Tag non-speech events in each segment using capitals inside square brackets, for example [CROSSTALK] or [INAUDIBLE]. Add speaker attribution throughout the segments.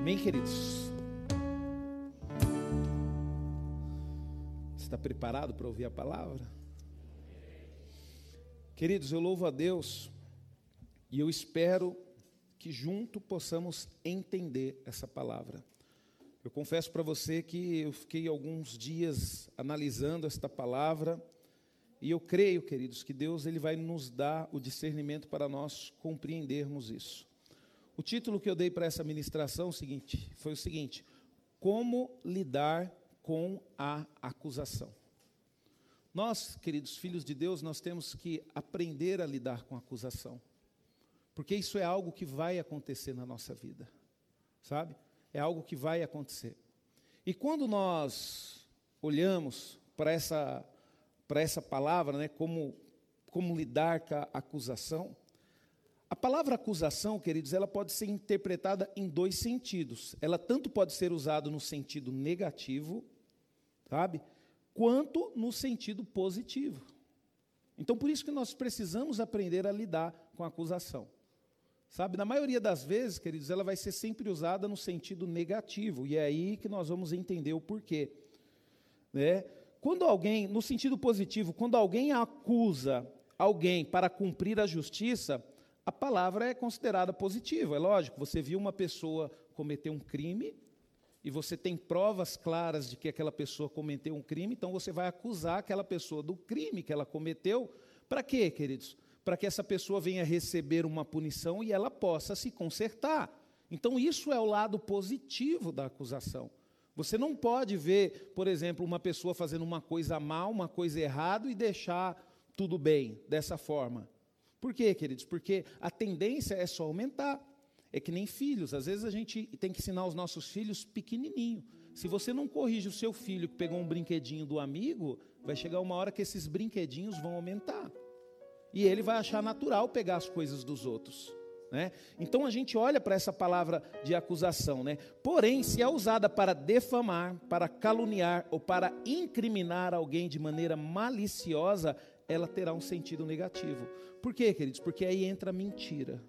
Speaker 1: Amém, queridos? Está preparado para ouvir a palavra? Queridos, eu louvo a Deus e eu espero que junto possamos entender essa palavra. Eu confesso para você que eu fiquei alguns dias analisando esta palavra e eu creio, queridos, que Deus ele vai nos dar o discernimento para nós compreendermos isso. O título que eu dei para essa ministração é seguinte, foi o seguinte: Como lidar com a acusação. Nós, queridos filhos de Deus, nós temos que aprender a lidar com a acusação. Porque isso é algo que vai acontecer na nossa vida. Sabe? É algo que vai acontecer. E quando nós olhamos para essa para essa palavra, né, como como lidar com a acusação, a palavra acusação, queridos, ela pode ser interpretada em dois sentidos. Ela tanto pode ser usada no sentido negativo, sabe? Quanto no sentido positivo. Então, por isso que nós precisamos aprender a lidar com a acusação. Sabe, na maioria das vezes, queridos, ela vai ser sempre usada no sentido negativo, e é aí que nós vamos entender o porquê. Né? Quando alguém, no sentido positivo, quando alguém acusa alguém para cumprir a justiça, a palavra é considerada positiva. É lógico, você viu uma pessoa cometer um crime e você tem provas claras de que aquela pessoa cometeu um crime, então você vai acusar aquela pessoa do crime que ela cometeu. Para quê, queridos? Para que essa pessoa venha receber uma punição e ela possa se consertar. Então, isso é o lado positivo da acusação. Você não pode ver, por exemplo, uma pessoa fazendo uma coisa mal, uma coisa errada e deixar tudo bem dessa forma. Por quê, queridos? Porque a tendência é só aumentar. É que nem filhos. Às vezes a gente tem que ensinar os nossos filhos pequenininho. Se você não corrige o seu filho que pegou um brinquedinho do amigo, vai chegar uma hora que esses brinquedinhos vão aumentar. E ele vai achar natural pegar as coisas dos outros. Né? Então a gente olha para essa palavra de acusação, né? porém, se é usada para defamar, para caluniar ou para incriminar alguém de maneira maliciosa, ela terá um sentido negativo. Por quê, queridos? Porque aí entra a mentira.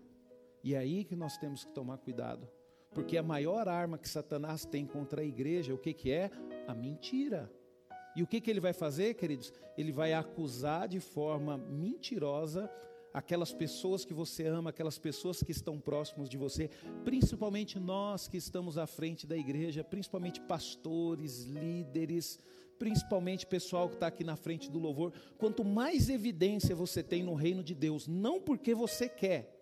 Speaker 1: E é aí que nós temos que tomar cuidado. Porque a maior arma que Satanás tem contra a igreja, o que, que é? A mentira. E o que, que ele vai fazer, queridos? Ele vai acusar de forma mentirosa aquelas pessoas que você ama, aquelas pessoas que estão próximos de você, principalmente nós que estamos à frente da igreja, principalmente pastores, líderes, principalmente pessoal que está aqui na frente do louvor, quanto mais evidência você tem no reino de Deus, não porque você quer,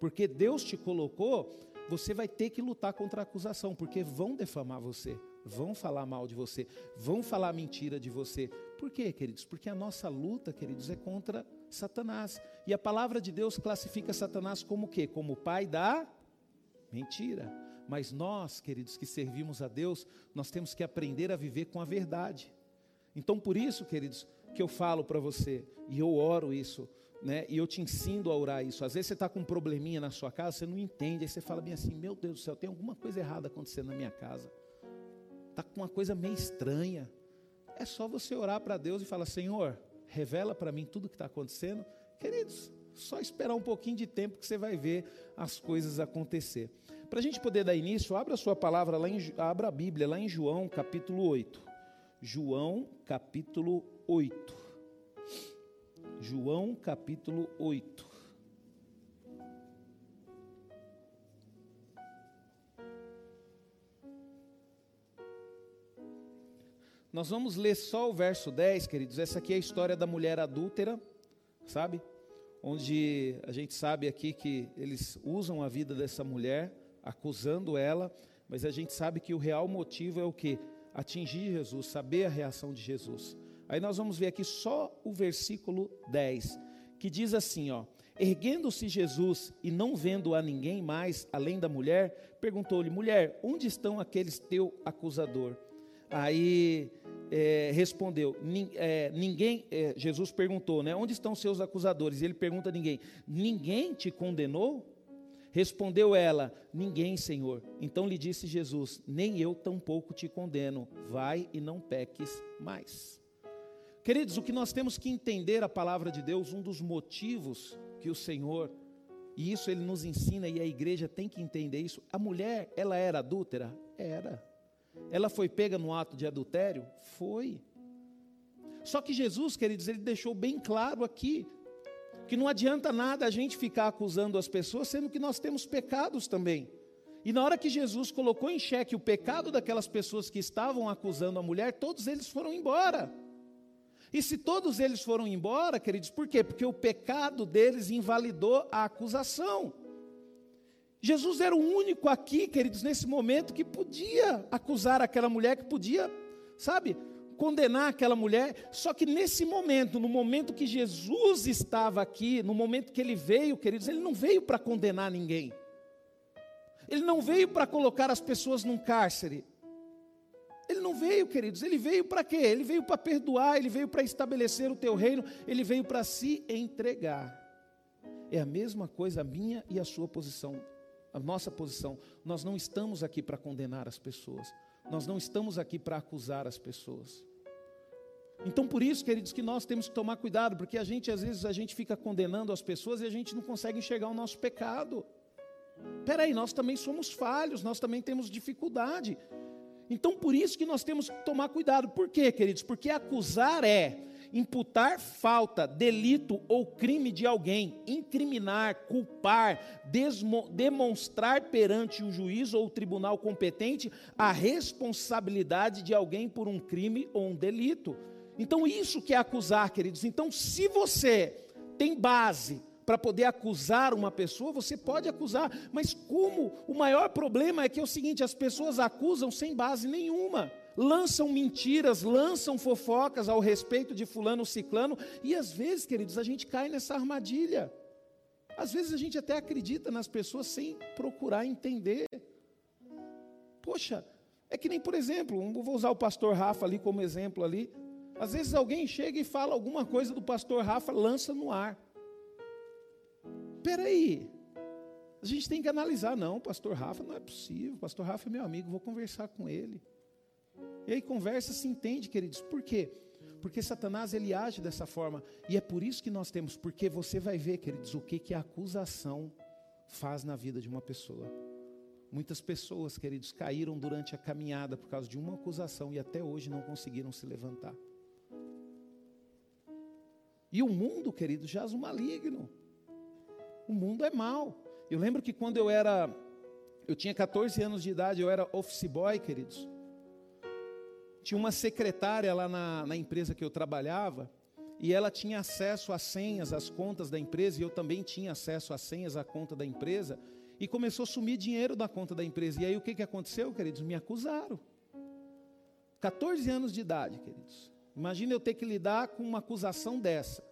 Speaker 1: porque Deus te colocou, você vai ter que lutar contra a acusação, porque vão defamar você, vão falar mal de você, vão falar mentira de você. Por quê, queridos? Porque a nossa luta, queridos, é contra Satanás. E a palavra de Deus classifica Satanás como o quê? Como o pai da mentira. Mas nós, queridos, que servimos a Deus, nós temos que aprender a viver com a verdade. Então, por isso, queridos, que eu falo para você, e eu oro isso, né? E eu te ensino a orar isso. Às vezes você está com um probleminha na sua casa, você não entende, aí você fala bem assim: Meu Deus do céu, tem alguma coisa errada acontecendo na minha casa. Está com uma coisa meio estranha. É só você orar para Deus e falar: Senhor, revela para mim tudo o que está acontecendo. Queridos, só esperar um pouquinho de tempo que você vai ver as coisas acontecer. Para a gente poder dar início, abra a sua palavra, lá em, abra a Bíblia, lá em João capítulo 8. João capítulo 8. João capítulo 8. Nós vamos ler só o verso 10, queridos. Essa aqui é a história da mulher adúltera, sabe? Onde a gente sabe aqui que eles usam a vida dessa mulher acusando ela, mas a gente sabe que o real motivo é o que? Atingir Jesus, saber a reação de Jesus. Aí nós vamos ver aqui só o versículo 10, que diz assim, ó: Erguendo-se Jesus e não vendo a ninguém mais além da mulher, perguntou-lhe: Mulher, onde estão aqueles teu acusador? Aí é, respondeu: é, Ninguém, é, Jesus perguntou, né? Onde estão seus acusadores? E ele pergunta a ninguém: Ninguém te condenou? Respondeu ela: Ninguém, Senhor. Então lhe disse Jesus: Nem eu tampouco te condeno. Vai e não peques mais. Queridos, o que nós temos que entender a palavra de Deus, um dos motivos que o Senhor E isso ele nos ensina e a igreja tem que entender isso. A mulher, ela era adúltera? Era. Ela foi pega no ato de adultério? Foi. Só que Jesus, queridos, ele deixou bem claro aqui que não adianta nada a gente ficar acusando as pessoas, sendo que nós temos pecados também. E na hora que Jesus colocou em xeque o pecado daquelas pessoas que estavam acusando a mulher, todos eles foram embora. E se todos eles foram embora, queridos, por quê? Porque o pecado deles invalidou a acusação. Jesus era o único aqui, queridos, nesse momento que podia acusar aquela mulher, que podia, sabe, condenar aquela mulher. Só que nesse momento, no momento que Jesus estava aqui, no momento que ele veio, queridos, ele não veio para condenar ninguém. Ele não veio para colocar as pessoas num cárcere. Ele não veio, queridos, ele veio para quê? Ele veio para perdoar, ele veio para estabelecer o teu reino, ele veio para se entregar. É a mesma coisa a minha e a sua posição, a nossa posição. Nós não estamos aqui para condenar as pessoas, nós não estamos aqui para acusar as pessoas. Então, por isso, queridos, que nós temos que tomar cuidado, porque a gente, às vezes, a gente fica condenando as pessoas e a gente não consegue enxergar o nosso pecado. Peraí, nós também somos falhos, nós também temos dificuldade. Então, por isso que nós temos que tomar cuidado. Por quê, queridos? Porque acusar é imputar falta, delito ou crime de alguém, incriminar, culpar, demonstrar perante o juiz ou o tribunal competente a responsabilidade de alguém por um crime ou um delito. Então, isso que é acusar, queridos. Então, se você tem base para poder acusar uma pessoa, você pode acusar, mas como o maior problema é que é o seguinte: as pessoas acusam sem base nenhuma, lançam mentiras, lançam fofocas ao respeito de fulano ciclano, e às vezes, queridos, a gente cai nessa armadilha. Às vezes a gente até acredita nas pessoas sem procurar entender. Poxa, é que nem, por exemplo, vou usar o pastor Rafa ali como exemplo ali. Às vezes alguém chega e fala alguma coisa do pastor Rafa, lança no ar peraí, a gente tem que analisar, não, pastor Rafa não é possível, pastor Rafa é meu amigo, vou conversar com ele. E aí conversa, se entende, queridos, por quê? Porque Satanás ele age dessa forma, e é por isso que nós temos, porque você vai ver, queridos, o que, que a acusação faz na vida de uma pessoa. Muitas pessoas, queridos, caíram durante a caminhada por causa de uma acusação e até hoje não conseguiram se levantar. E o mundo, queridos, jaz o maligno. O mundo é mau. Eu lembro que quando eu era, eu tinha 14 anos de idade, eu era office boy, queridos. Tinha uma secretária lá na, na empresa que eu trabalhava, e ela tinha acesso às senhas, às contas da empresa, e eu também tinha acesso às senhas, à conta da empresa, e começou a sumir dinheiro da conta da empresa. E aí o que, que aconteceu, queridos? Me acusaram. 14 anos de idade, queridos. Imagina eu ter que lidar com uma acusação dessa.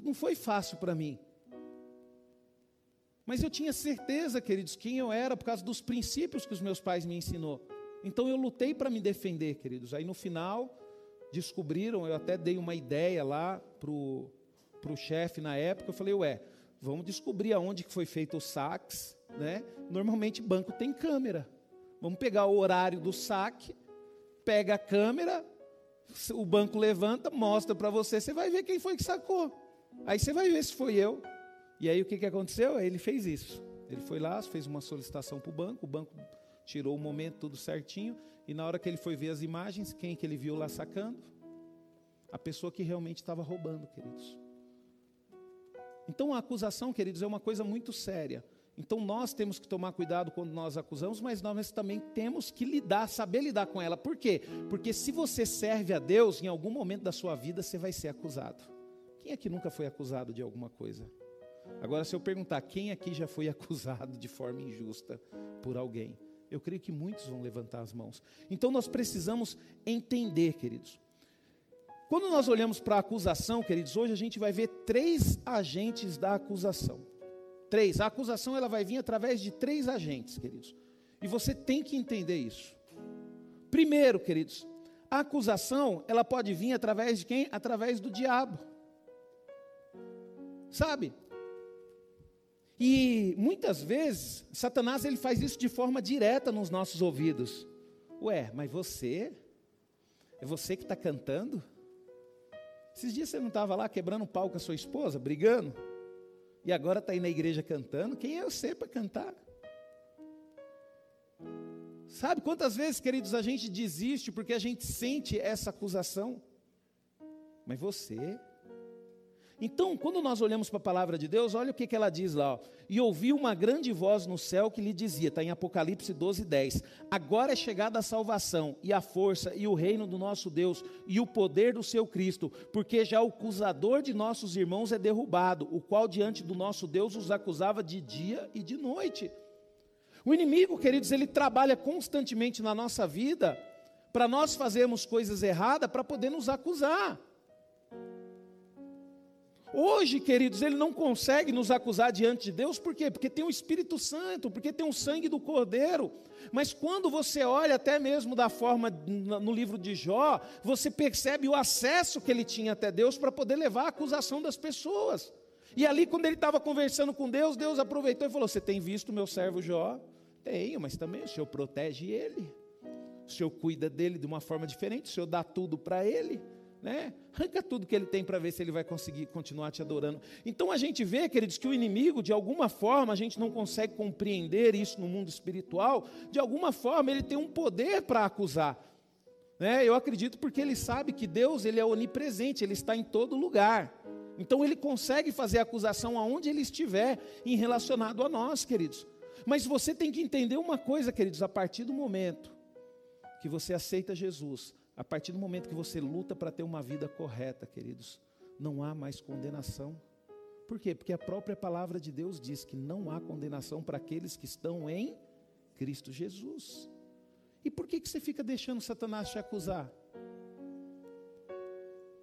Speaker 1: Não foi fácil para mim. Mas eu tinha certeza, queridos, quem eu era por causa dos princípios que os meus pais me ensinou. Então eu lutei para me defender, queridos. Aí no final descobriram, eu até dei uma ideia lá pro pro chefe na época, eu falei, ué, vamos descobrir aonde que foi feito o saques, né? Normalmente banco tem câmera. Vamos pegar o horário do saque, pega a câmera, o banco levanta, mostra para você, você vai ver quem foi que sacou. Aí você vai ver se foi eu. E aí o que, que aconteceu? Ele fez isso. Ele foi lá, fez uma solicitação para o banco, o banco tirou o momento tudo certinho, e na hora que ele foi ver as imagens, quem que ele viu lá sacando? A pessoa que realmente estava roubando, queridos. Então a acusação, queridos, é uma coisa muito séria. Então nós temos que tomar cuidado quando nós acusamos, mas nós também temos que lidar, saber lidar com ela. Por quê? Porque se você serve a Deus, em algum momento da sua vida você vai ser acusado. Quem aqui nunca foi acusado de alguma coisa? Agora, se eu perguntar quem aqui já foi [LAUGHS] acusado de forma injusta por alguém, eu creio que muitos vão levantar as mãos. Então, nós precisamos entender, queridos. Quando nós olhamos para a acusação, queridos, hoje a gente vai ver três agentes da acusação. Três. A acusação ela vai vir através de três agentes, queridos. E você tem que entender isso. Primeiro, queridos, a acusação ela pode vir através de quem? Através do diabo. Sabe? E muitas vezes Satanás ele faz isso de forma direta nos nossos ouvidos. Ué, mas você? É você que está cantando? Esses dias você não estava lá quebrando pau com a sua esposa, brigando? E agora está aí na igreja cantando. Quem é você para cantar? Sabe quantas vezes, queridos, a gente desiste porque a gente sente essa acusação? Mas você então, quando nós olhamos para a palavra de Deus, olha o que, que ela diz lá. Ó. E ouvi uma grande voz no céu que lhe dizia, está em Apocalipse 12, 10. Agora é chegada a salvação, e a força, e o reino do nosso Deus, e o poder do seu Cristo, porque já o acusador de nossos irmãos é derrubado, o qual diante do nosso Deus os acusava de dia e de noite. O inimigo, queridos, ele trabalha constantemente na nossa vida para nós fazermos coisas erradas para poder nos acusar. Hoje, queridos, ele não consegue nos acusar diante de Deus, por quê? Porque tem o Espírito Santo, porque tem o sangue do Cordeiro. Mas quando você olha até mesmo da forma no livro de Jó, você percebe o acesso que ele tinha até Deus para poder levar a acusação das pessoas. E ali, quando ele estava conversando com Deus, Deus aproveitou e falou: Você tem visto meu servo Jó? Tenho, mas também o Senhor protege ele, o Senhor cuida dele de uma forma diferente, o Senhor dá tudo para ele né? Arranca tudo que ele tem para ver se ele vai conseguir continuar te adorando. Então a gente vê, queridos, que o inimigo, de alguma forma, a gente não consegue compreender isso no mundo espiritual, de alguma forma ele tem um poder para acusar. Né? Eu acredito porque ele sabe que Deus ele é onipresente, ele está em todo lugar. Então ele consegue fazer acusação aonde ele estiver em relacionado a nós, queridos. Mas você tem que entender uma coisa, queridos, a partir do momento que você aceita Jesus, a partir do momento que você luta para ter uma vida correta, queridos, não há mais condenação. Por quê? Porque a própria palavra de Deus diz que não há condenação para aqueles que estão em Cristo Jesus. E por que, que você fica deixando Satanás te acusar?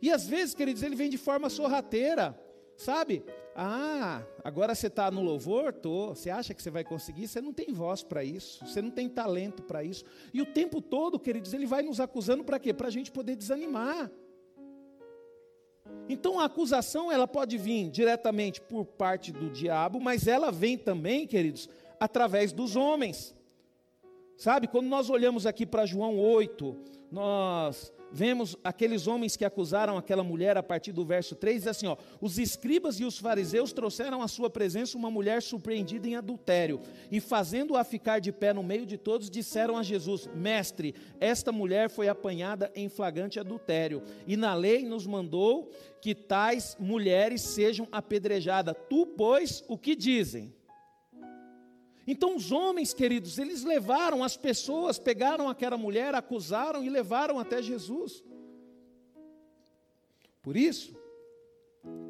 Speaker 1: E às vezes, queridos, ele vem de forma sorrateira, sabe? Ah, agora você está no louvor? Tô. Você acha que você vai conseguir? Você não tem voz para isso, você não tem talento para isso. E o tempo todo, queridos, ele vai nos acusando para quê? Para a gente poder desanimar. Então a acusação ela pode vir diretamente por parte do diabo, mas ela vem também, queridos, através dos homens. Sabe, quando nós olhamos aqui para João 8, nós vemos aqueles homens que acusaram aquela mulher a partir do verso 3, diz assim: ó, os escribas e os fariseus trouxeram à sua presença uma mulher surpreendida em adultério, e fazendo-a ficar de pé no meio de todos, disseram a Jesus: Mestre, esta mulher foi apanhada em flagrante adultério, e na lei nos mandou que tais mulheres sejam apedrejadas. Tu, pois, o que dizem? Então, os homens, queridos, eles levaram as pessoas, pegaram aquela mulher, acusaram e levaram até Jesus. Por isso,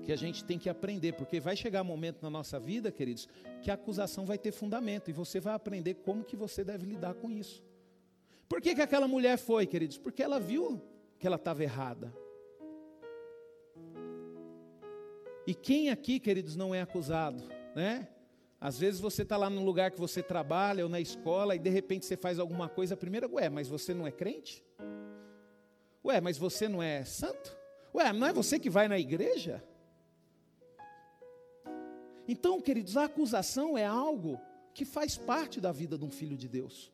Speaker 1: que a gente tem que aprender, porque vai chegar um momento na nossa vida, queridos, que a acusação vai ter fundamento e você vai aprender como que você deve lidar com isso. Por que, que aquela mulher foi, queridos? Porque ela viu que ela estava errada. E quem aqui, queridos, não é acusado, né? Às vezes você está lá no lugar que você trabalha ou na escola e de repente você faz alguma coisa, a primeira, ué, mas você não é crente? Ué, mas você não é santo? Ué, não é você que vai na igreja? Então, queridos, a acusação é algo que faz parte da vida de um filho de Deus.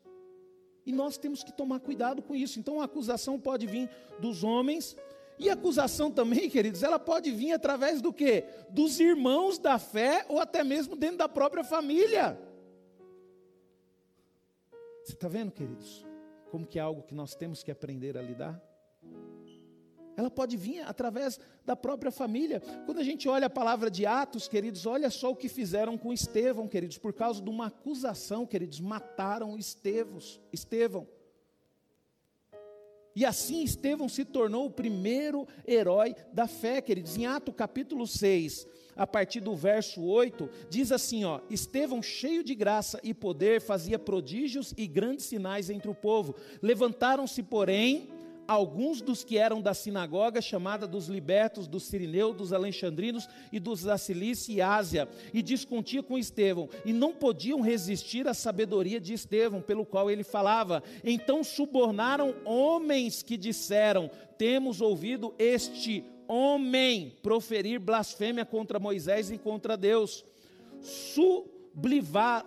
Speaker 1: E nós temos que tomar cuidado com isso. Então, a acusação pode vir dos homens, e acusação também, queridos, ela pode vir através do quê? Dos irmãos da fé ou até mesmo dentro da própria família. Você está vendo, queridos? Como que é algo que nós temos que aprender a lidar? Ela pode vir através da própria família. Quando a gente olha a palavra de Atos, queridos, olha só o que fizeram com Estevão, queridos, por causa de uma acusação, queridos, mataram Estevos, Estevão. E assim Estevão se tornou o primeiro herói da fé, queridos. Em Atos capítulo 6, a partir do verso 8, diz assim: ó, Estevão, cheio de graça e poder, fazia prodígios e grandes sinais entre o povo. Levantaram-se, porém, alguns dos que eram da sinagoga chamada dos libertos, dos sirineus, dos alexandrinos e dos da Cilícia e Ásia, e discutia com Estevão, e não podiam resistir à sabedoria de Estevão, pelo qual ele falava. Então subornaram homens que disseram: Temos ouvido este homem proferir blasfêmia contra Moisés e contra Deus. Su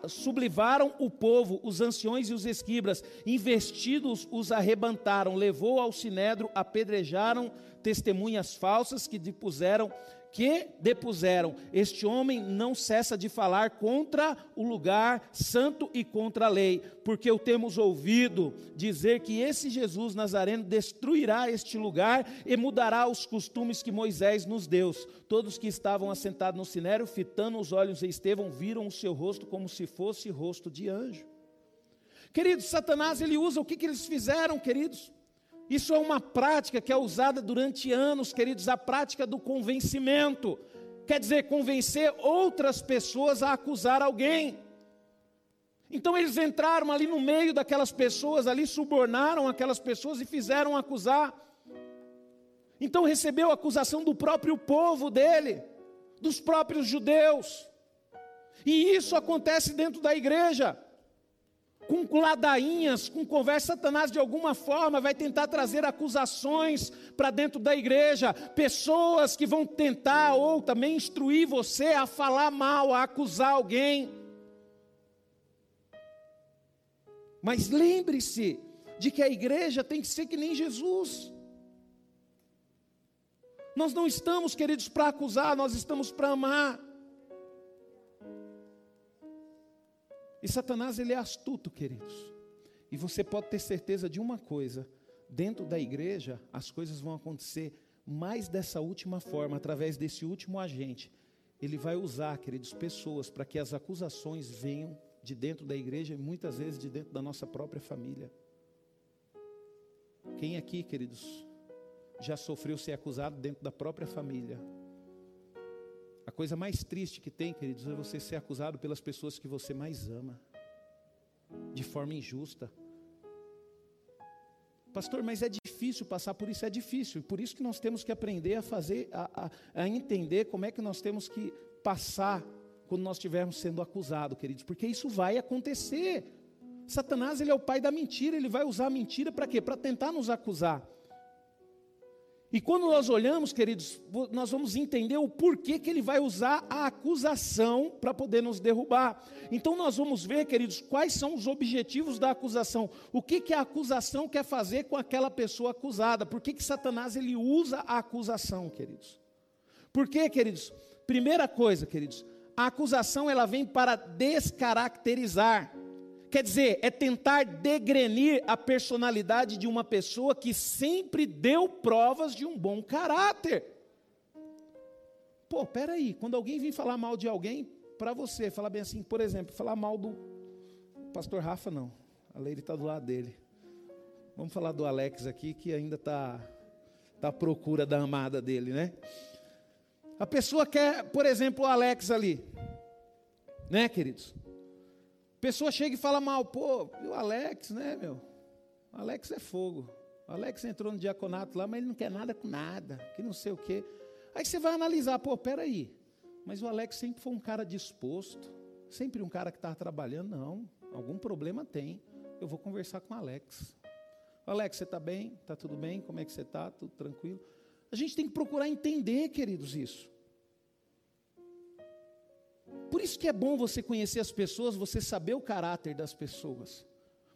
Speaker 1: sublivaram o povo, os anciões e os esquibras, investidos os arrebentaram, levou ao sinédrio, apedrejaram testemunhas falsas que depuseram que depuseram: Este homem não cessa de falar contra o lugar santo e contra a lei, porque o temos ouvido dizer que esse Jesus Nazareno destruirá este lugar e mudará os costumes que Moisés nos deu. Todos que estavam assentados no sinério, fitando os olhos em Estevão, viram o seu rosto como se fosse rosto de anjo. Queridos, Satanás ele usa o que, que eles fizeram, queridos? Isso é uma prática que é usada durante anos, queridos, a prática do convencimento. Quer dizer, convencer outras pessoas a acusar alguém. Então eles entraram ali no meio daquelas pessoas, ali subornaram aquelas pessoas e fizeram acusar. Então recebeu a acusação do próprio povo dele, dos próprios judeus. E isso acontece dentro da igreja com ladainhas, com conversa, Satanás de alguma forma vai tentar trazer acusações para dentro da igreja, pessoas que vão tentar ou também instruir você a falar mal, a acusar alguém. Mas lembre-se de que a igreja tem que ser que nem Jesus. Nós não estamos, queridos, para acusar, nós estamos para amar. E Satanás ele é astuto, queridos. E você pode ter certeza de uma coisa: dentro da igreja as coisas vão acontecer mais dessa última forma, através desse último agente. Ele vai usar, queridos, pessoas para que as acusações venham de dentro da igreja e muitas vezes de dentro da nossa própria família. Quem aqui, queridos, já sofreu ser acusado dentro da própria família? Coisa mais triste que tem, queridos, é você ser acusado pelas pessoas que você mais ama, de forma injusta. Pastor, mas é difícil passar por isso, é difícil. Por isso que nós temos que aprender a fazer, a, a, a entender como é que nós temos que passar quando nós estivermos sendo acusados, queridos, porque isso vai acontecer. Satanás, ele é o pai da mentira, ele vai usar a mentira para quê? Para tentar nos acusar. E quando nós olhamos, queridos, nós vamos entender o porquê que ele vai usar a acusação para poder nos derrubar. Então nós vamos ver, queridos, quais são os objetivos da acusação. O que, que a acusação quer fazer com aquela pessoa acusada? Por que, que Satanás ele usa a acusação, queridos? Por quê, queridos? Primeira coisa, queridos, a acusação ela vem para descaracterizar. Quer dizer, é tentar degrenir a personalidade de uma pessoa que sempre deu provas de um bom caráter. Pô, peraí, quando alguém vem falar mal de alguém, para você, falar bem assim, por exemplo, falar mal do pastor Rafa, não. A Leire está do lado dele. Vamos falar do Alex aqui, que ainda está tá à procura da amada dele, né? A pessoa quer, por exemplo, o Alex ali, né, queridos? Pessoa chega e fala mal, pô, o Alex, né, meu? O Alex é fogo. O Alex entrou no diaconato lá, mas ele não quer nada com nada, que não sei o quê. Aí você vai analisar, pô, peraí, mas o Alex sempre foi um cara disposto, sempre um cara que estava trabalhando, não, algum problema tem. Eu vou conversar com o Alex. Alex, você está bem? Está tudo bem? Como é que você está? Tudo tranquilo? A gente tem que procurar entender, queridos, isso. Por isso que é bom você conhecer as pessoas, você saber o caráter das pessoas.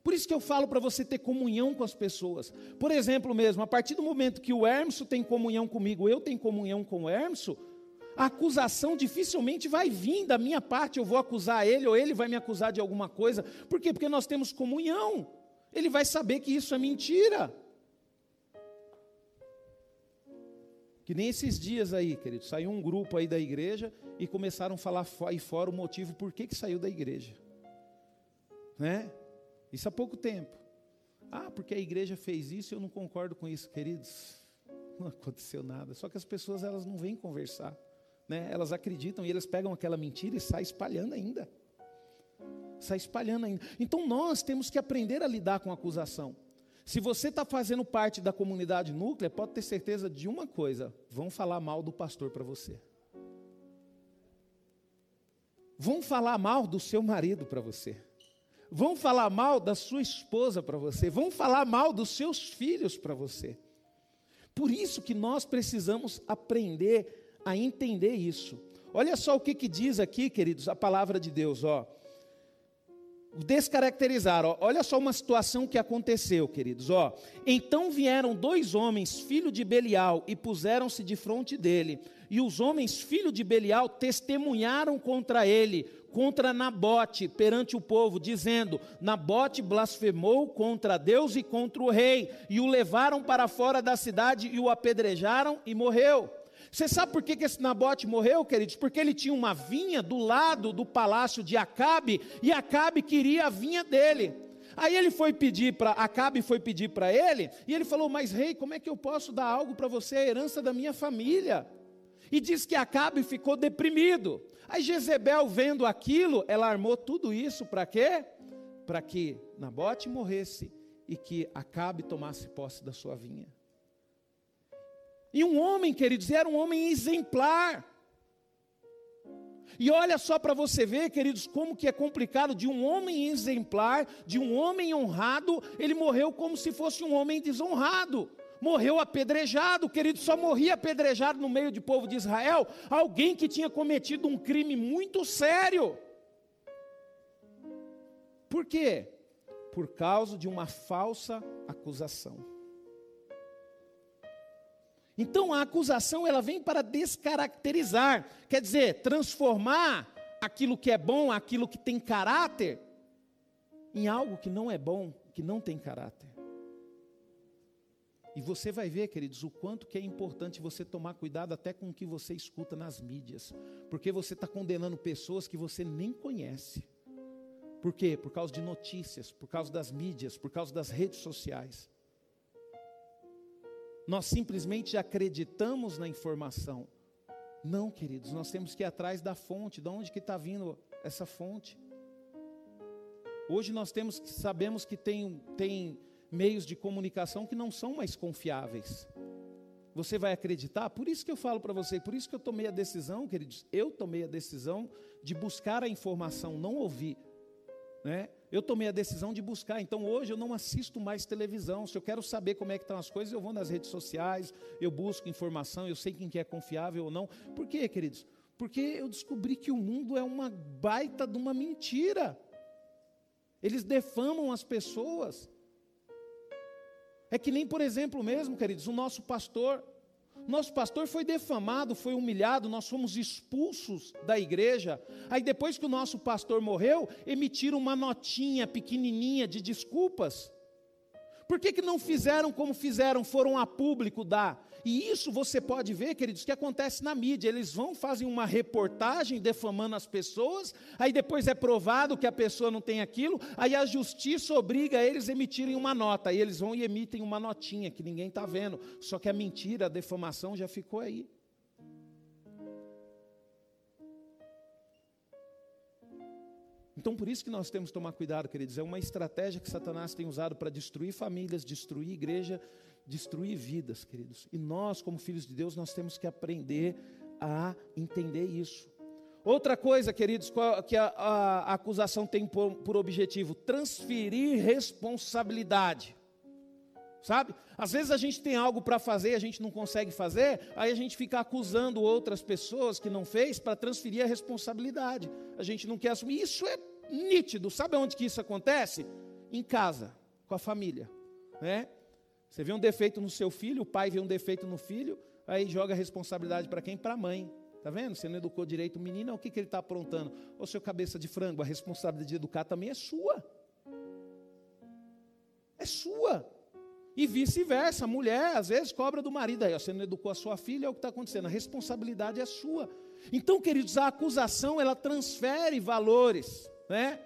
Speaker 1: Por isso que eu falo para você ter comunhão com as pessoas. Por exemplo mesmo, a partir do momento que o Hermeso tem comunhão comigo, eu tenho comunhão com o Hermeso, a acusação dificilmente vai vir da minha parte, eu vou acusar ele ou ele vai me acusar de alguma coisa. Por quê? Porque nós temos comunhão. Ele vai saber que isso é mentira. Que nem esses dias aí, querido, saiu um grupo aí da igreja e começaram a falar aí fora o motivo por que, que saiu da igreja. Né? Isso há pouco tempo. Ah, porque a igreja fez isso e eu não concordo com isso, queridos. Não aconteceu nada. Só que as pessoas elas não vêm conversar. Né? Elas acreditam e eles pegam aquela mentira e saem espalhando ainda. Sai espalhando ainda. Então nós temos que aprender a lidar com a acusação. Se você está fazendo parte da comunidade núclea, pode ter certeza de uma coisa: vão falar mal do pastor para você. Vão falar mal do seu marido para você. Vão falar mal da sua esposa para você. Vão falar mal dos seus filhos para você. Por isso que nós precisamos aprender a entender isso. Olha só o que, que diz aqui, queridos, a palavra de Deus, ó. Descaracterizar. Ó. Olha só uma situação que aconteceu, queridos. Ó. Então vieram dois homens, filho de Belial, e puseram-se de frente dele. E os homens, filho de Belial, testemunharam contra ele, contra Nabote, perante o povo, dizendo: Nabote blasfemou contra Deus e contra o rei, e o levaram para fora da cidade e o apedrejaram e morreu. Você sabe por que, que esse Nabote morreu, queridos? Porque ele tinha uma vinha do lado do palácio de Acabe, e Acabe queria a vinha dele. Aí ele foi pedir para Acabe foi pedir para ele, e ele falou: "Mas rei, como é que eu posso dar algo para você, a herança da minha família?" E diz que Acabe ficou deprimido. Aí Jezebel vendo aquilo, ela armou tudo isso para quê? Para que Nabote morresse e que Acabe tomasse posse da sua vinha. E um homem, queridos, era um homem exemplar. E olha só para você ver, queridos, como que é complicado de um homem exemplar, de um homem honrado, ele morreu como se fosse um homem desonrado. Morreu apedrejado, querido, só morria apedrejado no meio do povo de Israel alguém que tinha cometido um crime muito sério. Por quê? Por causa de uma falsa acusação. Então a acusação ela vem para descaracterizar, quer dizer, transformar aquilo que é bom, aquilo que tem caráter, em algo que não é bom, que não tem caráter. E você vai ver, queridos, o quanto que é importante você tomar cuidado até com o que você escuta nas mídias, porque você está condenando pessoas que você nem conhece. Por quê? Por causa de notícias, por causa das mídias, por causa das redes sociais. Nós simplesmente acreditamos na informação. Não, queridos, nós temos que ir atrás da fonte, de onde que está vindo essa fonte. Hoje nós temos sabemos que tem, tem meios de comunicação que não são mais confiáveis. Você vai acreditar? Por isso que eu falo para você, por isso que eu tomei a decisão, queridos, eu tomei a decisão de buscar a informação, não ouvir, né? Eu tomei a decisão de buscar. Então hoje eu não assisto mais televisão. Se eu quero saber como é que estão as coisas, eu vou nas redes sociais, eu busco informação, eu sei quem que é confiável ou não. Por quê, queridos? Porque eu descobri que o mundo é uma baita de uma mentira. Eles defamam as pessoas. É que nem, por exemplo, mesmo, queridos, o nosso pastor, nosso pastor foi defamado, foi humilhado, nós fomos expulsos da igreja. Aí depois que o nosso pastor morreu, emitiram uma notinha pequenininha de desculpas. Por que, que não fizeram como fizeram, foram a público dar? E isso você pode ver, queridos, que acontece na mídia. Eles vão, fazem uma reportagem defamando as pessoas, aí depois é provado que a pessoa não tem aquilo, aí a justiça obriga eles a emitirem uma nota. Aí eles vão e emitem uma notinha que ninguém está vendo. Só que a mentira, a defamação já ficou aí. Então, por isso que nós temos que tomar cuidado, queridos. É uma estratégia que Satanás tem usado para destruir famílias, destruir igreja, destruir vidas, queridos. E nós, como filhos de Deus, nós temos que aprender a entender isso. Outra coisa, queridos, que a, a, a acusação tem por, por objetivo: transferir responsabilidade. Sabe? Às vezes a gente tem algo para fazer, a gente não consegue fazer, aí a gente fica acusando outras pessoas que não fez para transferir a responsabilidade. A gente não quer assumir. Isso é nítido. Sabe onde que isso acontece? Em casa, com a família, né? Você vê um defeito no seu filho, o pai vê um defeito no filho, aí joga a responsabilidade para quem? Para a mãe. Está vendo? Você não educou direito o menino, o que, que ele está aprontando? Ô seu cabeça de frango, a responsabilidade de educar também é sua. É sua. E vice-versa, a mulher às vezes cobra do marido, aí você não educou a sua filha, é o que está acontecendo, a responsabilidade é sua. Então, queridos, a acusação ela transfere valores, né?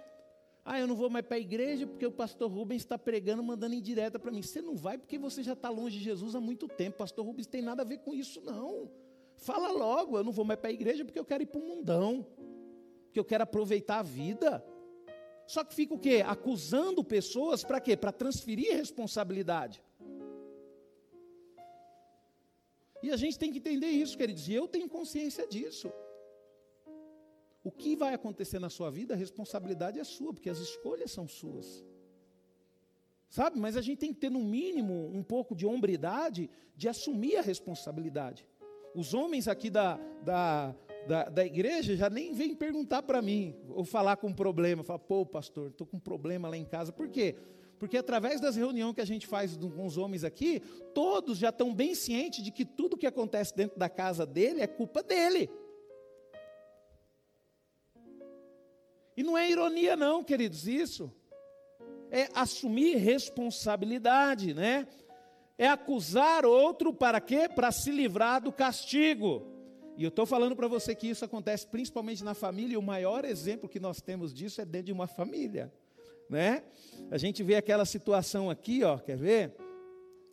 Speaker 1: Ah, eu não vou mais para a igreja porque o pastor Rubens está pregando, mandando indireta para mim. Você não vai porque você já está longe de Jesus há muito tempo. Pastor Rubens tem nada a ver com isso, não. Fala logo, eu não vou mais para a igreja porque eu quero ir para o mundão. Porque eu quero aproveitar a vida. Só que fica o quê? Acusando pessoas para quê? Para transferir responsabilidade. E a gente tem que entender isso, queridos. E eu tenho consciência disso. O que vai acontecer na sua vida, a responsabilidade é sua, porque as escolhas são suas. Sabe? Mas a gente tem que ter, no mínimo, um pouco de hombridade de assumir a responsabilidade. Os homens aqui da, da, da, da igreja já nem vem perguntar para mim, ou falar com um problema. Fala, pô, pastor, estou com um problema lá em casa. Por quê? Porque através das reuniões que a gente faz com os homens aqui, todos já estão bem cientes de que tudo que acontece dentro da casa dele é culpa dele. E não é ironia, não, queridos, isso. É assumir responsabilidade, né? É acusar outro para quê? Para se livrar do castigo. E eu estou falando para você que isso acontece principalmente na família, e o maior exemplo que nós temos disso é dentro de uma família. Né? A gente vê aquela situação aqui, ó, quer ver?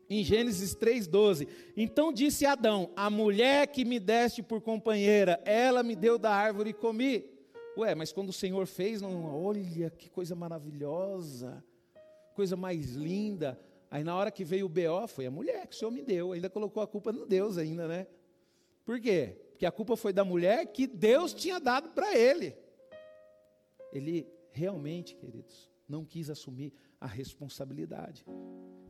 Speaker 1: Em Gênesis 3,12. Então disse Adão: A mulher que me deste por companheira, ela me deu da árvore e comi. Ué, mas quando o Senhor fez, não, olha que coisa maravilhosa, coisa mais linda. Aí na hora que veio o BO, foi a mulher que o Senhor me deu, ainda colocou a culpa no Deus ainda, né? Por quê? Porque a culpa foi da mulher que Deus tinha dado para ele. Ele realmente, queridos, não quis assumir a responsabilidade.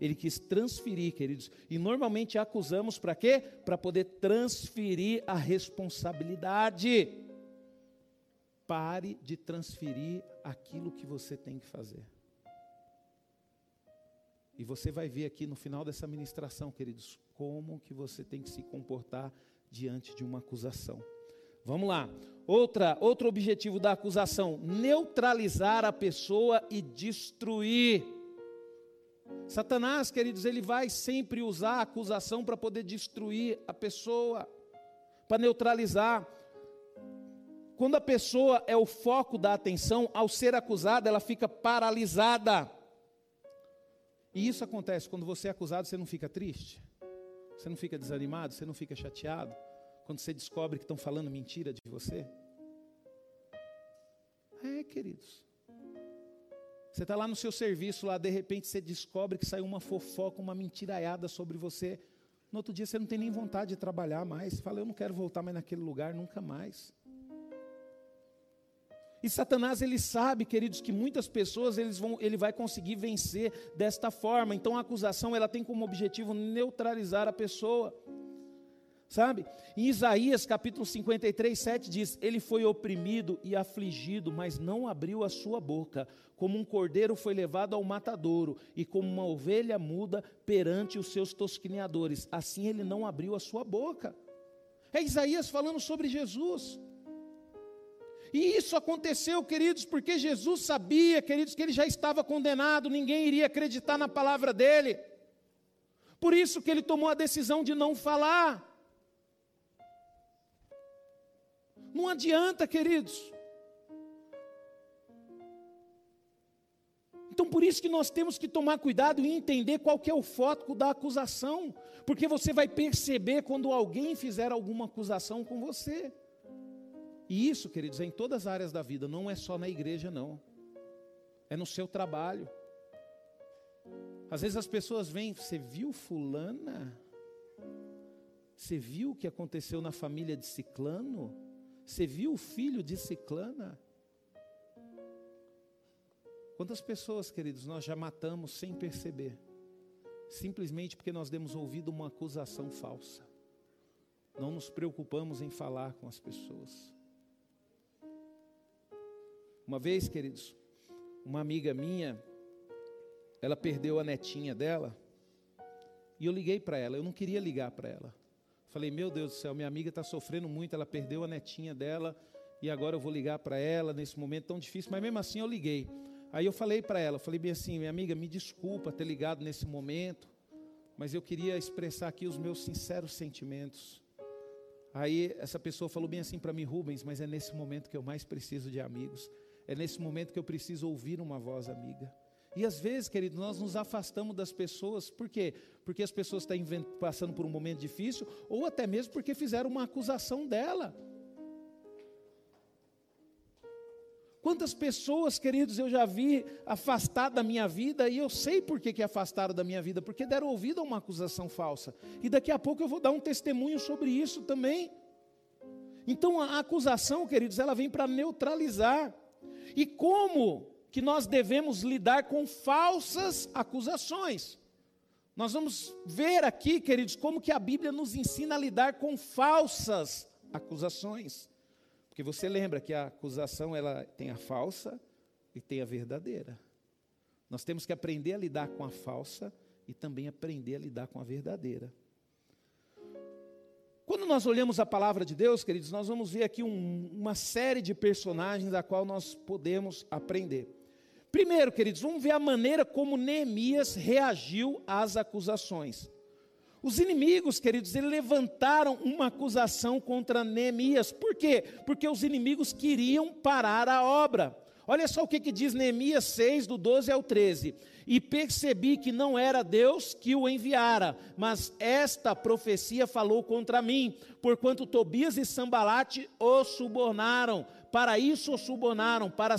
Speaker 1: Ele quis transferir, queridos. E normalmente acusamos para quê? Para poder transferir a responsabilidade. Pare de transferir aquilo que você tem que fazer. E você vai ver aqui no final dessa ministração, queridos, como que você tem que se comportar diante de uma acusação. Vamos lá. Outra, outro objetivo da acusação: neutralizar a pessoa e destruir. Satanás, queridos, ele vai sempre usar a acusação para poder destruir a pessoa, para neutralizar. Quando a pessoa é o foco da atenção, ao ser acusada, ela fica paralisada. E isso acontece quando você é acusado, você não fica triste, você não fica desanimado, você não fica chateado, quando você descobre que estão falando mentira de você. É, queridos. Você está lá no seu serviço, lá de repente você descobre que saiu uma fofoca, uma mentiraiada sobre você. No outro dia você não tem nem vontade de trabalhar mais. Você fala, eu não quero voltar mais naquele lugar nunca mais. E Satanás ele sabe, queridos, que muitas pessoas eles vão, ele vai conseguir vencer desta forma. Então a acusação ela tem como objetivo neutralizar a pessoa. Sabe? Em Isaías capítulo 53, 7 diz: Ele foi oprimido e afligido, mas não abriu a sua boca. Como um cordeiro foi levado ao matadouro, e como uma ovelha muda perante os seus tosquineadores, assim ele não abriu a sua boca. É Isaías falando sobre Jesus. E isso aconteceu, queridos, porque Jesus sabia, queridos, que ele já estava condenado, ninguém iria acreditar na palavra dele. Por isso que ele tomou a decisão de não falar. Não adianta, queridos. Então por isso que nós temos que tomar cuidado e entender qual que é o foco da acusação, porque você vai perceber quando alguém fizer alguma acusação com você. E isso, queridos, é em todas as áreas da vida, não é só na igreja, não. É no seu trabalho. Às vezes as pessoas vêm, você viu fulana? Você viu o que aconteceu na família de Ciclano? Você viu o filho de Ciclana? Quantas pessoas, queridos, nós já matamos sem perceber, simplesmente porque nós demos ouvido uma acusação falsa. Não nos preocupamos em falar com as pessoas. Uma vez, queridos, uma amiga minha, ela perdeu a netinha dela, e eu liguei para ela, eu não queria ligar para ela. Falei, meu Deus do céu, minha amiga está sofrendo muito, ela perdeu a netinha dela, e agora eu vou ligar para ela nesse momento tão difícil, mas mesmo assim eu liguei. Aí eu falei para ela, falei bem assim, minha amiga, me desculpa ter ligado nesse momento, mas eu queria expressar aqui os meus sinceros sentimentos. Aí essa pessoa falou bem assim para mim, Rubens, mas é nesse momento que eu mais preciso de amigos. É nesse momento que eu preciso ouvir uma voz amiga. E às vezes, querido, nós nos afastamos das pessoas, por quê? Porque as pessoas estão passando por um momento difícil, ou até mesmo porque fizeram uma acusação dela. Quantas pessoas, queridos, eu já vi afastar da minha vida, e eu sei por que, que afastaram da minha vida, porque deram ouvido a uma acusação falsa. E daqui a pouco eu vou dar um testemunho sobre isso também. Então a acusação, queridos, ela vem para neutralizar. E como que nós devemos lidar com falsas acusações? Nós vamos ver aqui, queridos, como que a Bíblia nos ensina a lidar com falsas acusações. Porque você lembra que a acusação ela tem a falsa e tem a verdadeira. Nós temos que aprender a lidar com a falsa e também aprender a lidar com a verdadeira. Quando nós olhamos a palavra de Deus, queridos, nós vamos ver aqui um, uma série de personagens da qual nós podemos aprender. Primeiro, queridos, vamos ver a maneira como Neemias reagiu às acusações. Os inimigos, queridos, eles levantaram uma acusação contra Neemias. Por quê? Porque os inimigos queriam parar a obra. Olha só o que, que diz Neemias 6, do 12 ao 13. E percebi que não era Deus que o enviara, mas esta profecia falou contra mim, porquanto Tobias e Sambalate o subornaram. Para isso o subornaram, para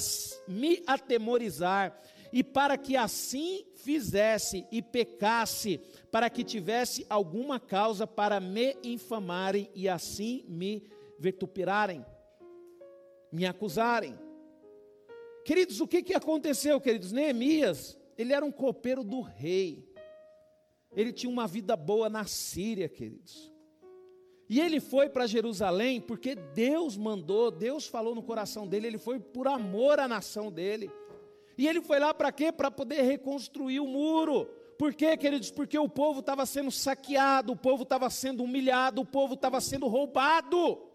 Speaker 1: me atemorizar, e para que assim fizesse e pecasse, para que tivesse alguma causa para me infamarem e assim me vitupirarem, me acusarem. Queridos, o que, que aconteceu, queridos? Neemias, ele era um copeiro do rei. Ele tinha uma vida boa na Síria, queridos. E ele foi para Jerusalém porque Deus mandou, Deus falou no coração dele, ele foi por amor à nação dele. E ele foi lá para quê? Para poder reconstruir o muro. Por quê, queridos? Porque o povo estava sendo saqueado, o povo estava sendo humilhado, o povo estava sendo roubado.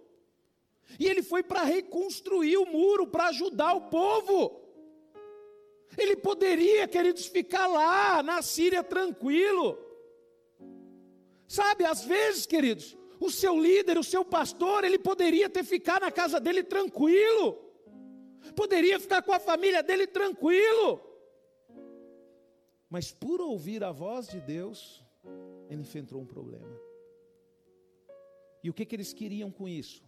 Speaker 1: E ele foi para reconstruir o muro, para ajudar o povo. Ele poderia, queridos, ficar lá na Síria tranquilo. Sabe, às vezes, queridos, o seu líder, o seu pastor, ele poderia ter ficado na casa dele tranquilo. Poderia ficar com a família dele tranquilo. Mas por ouvir a voz de Deus, ele enfrentou um problema. E o que, que eles queriam com isso?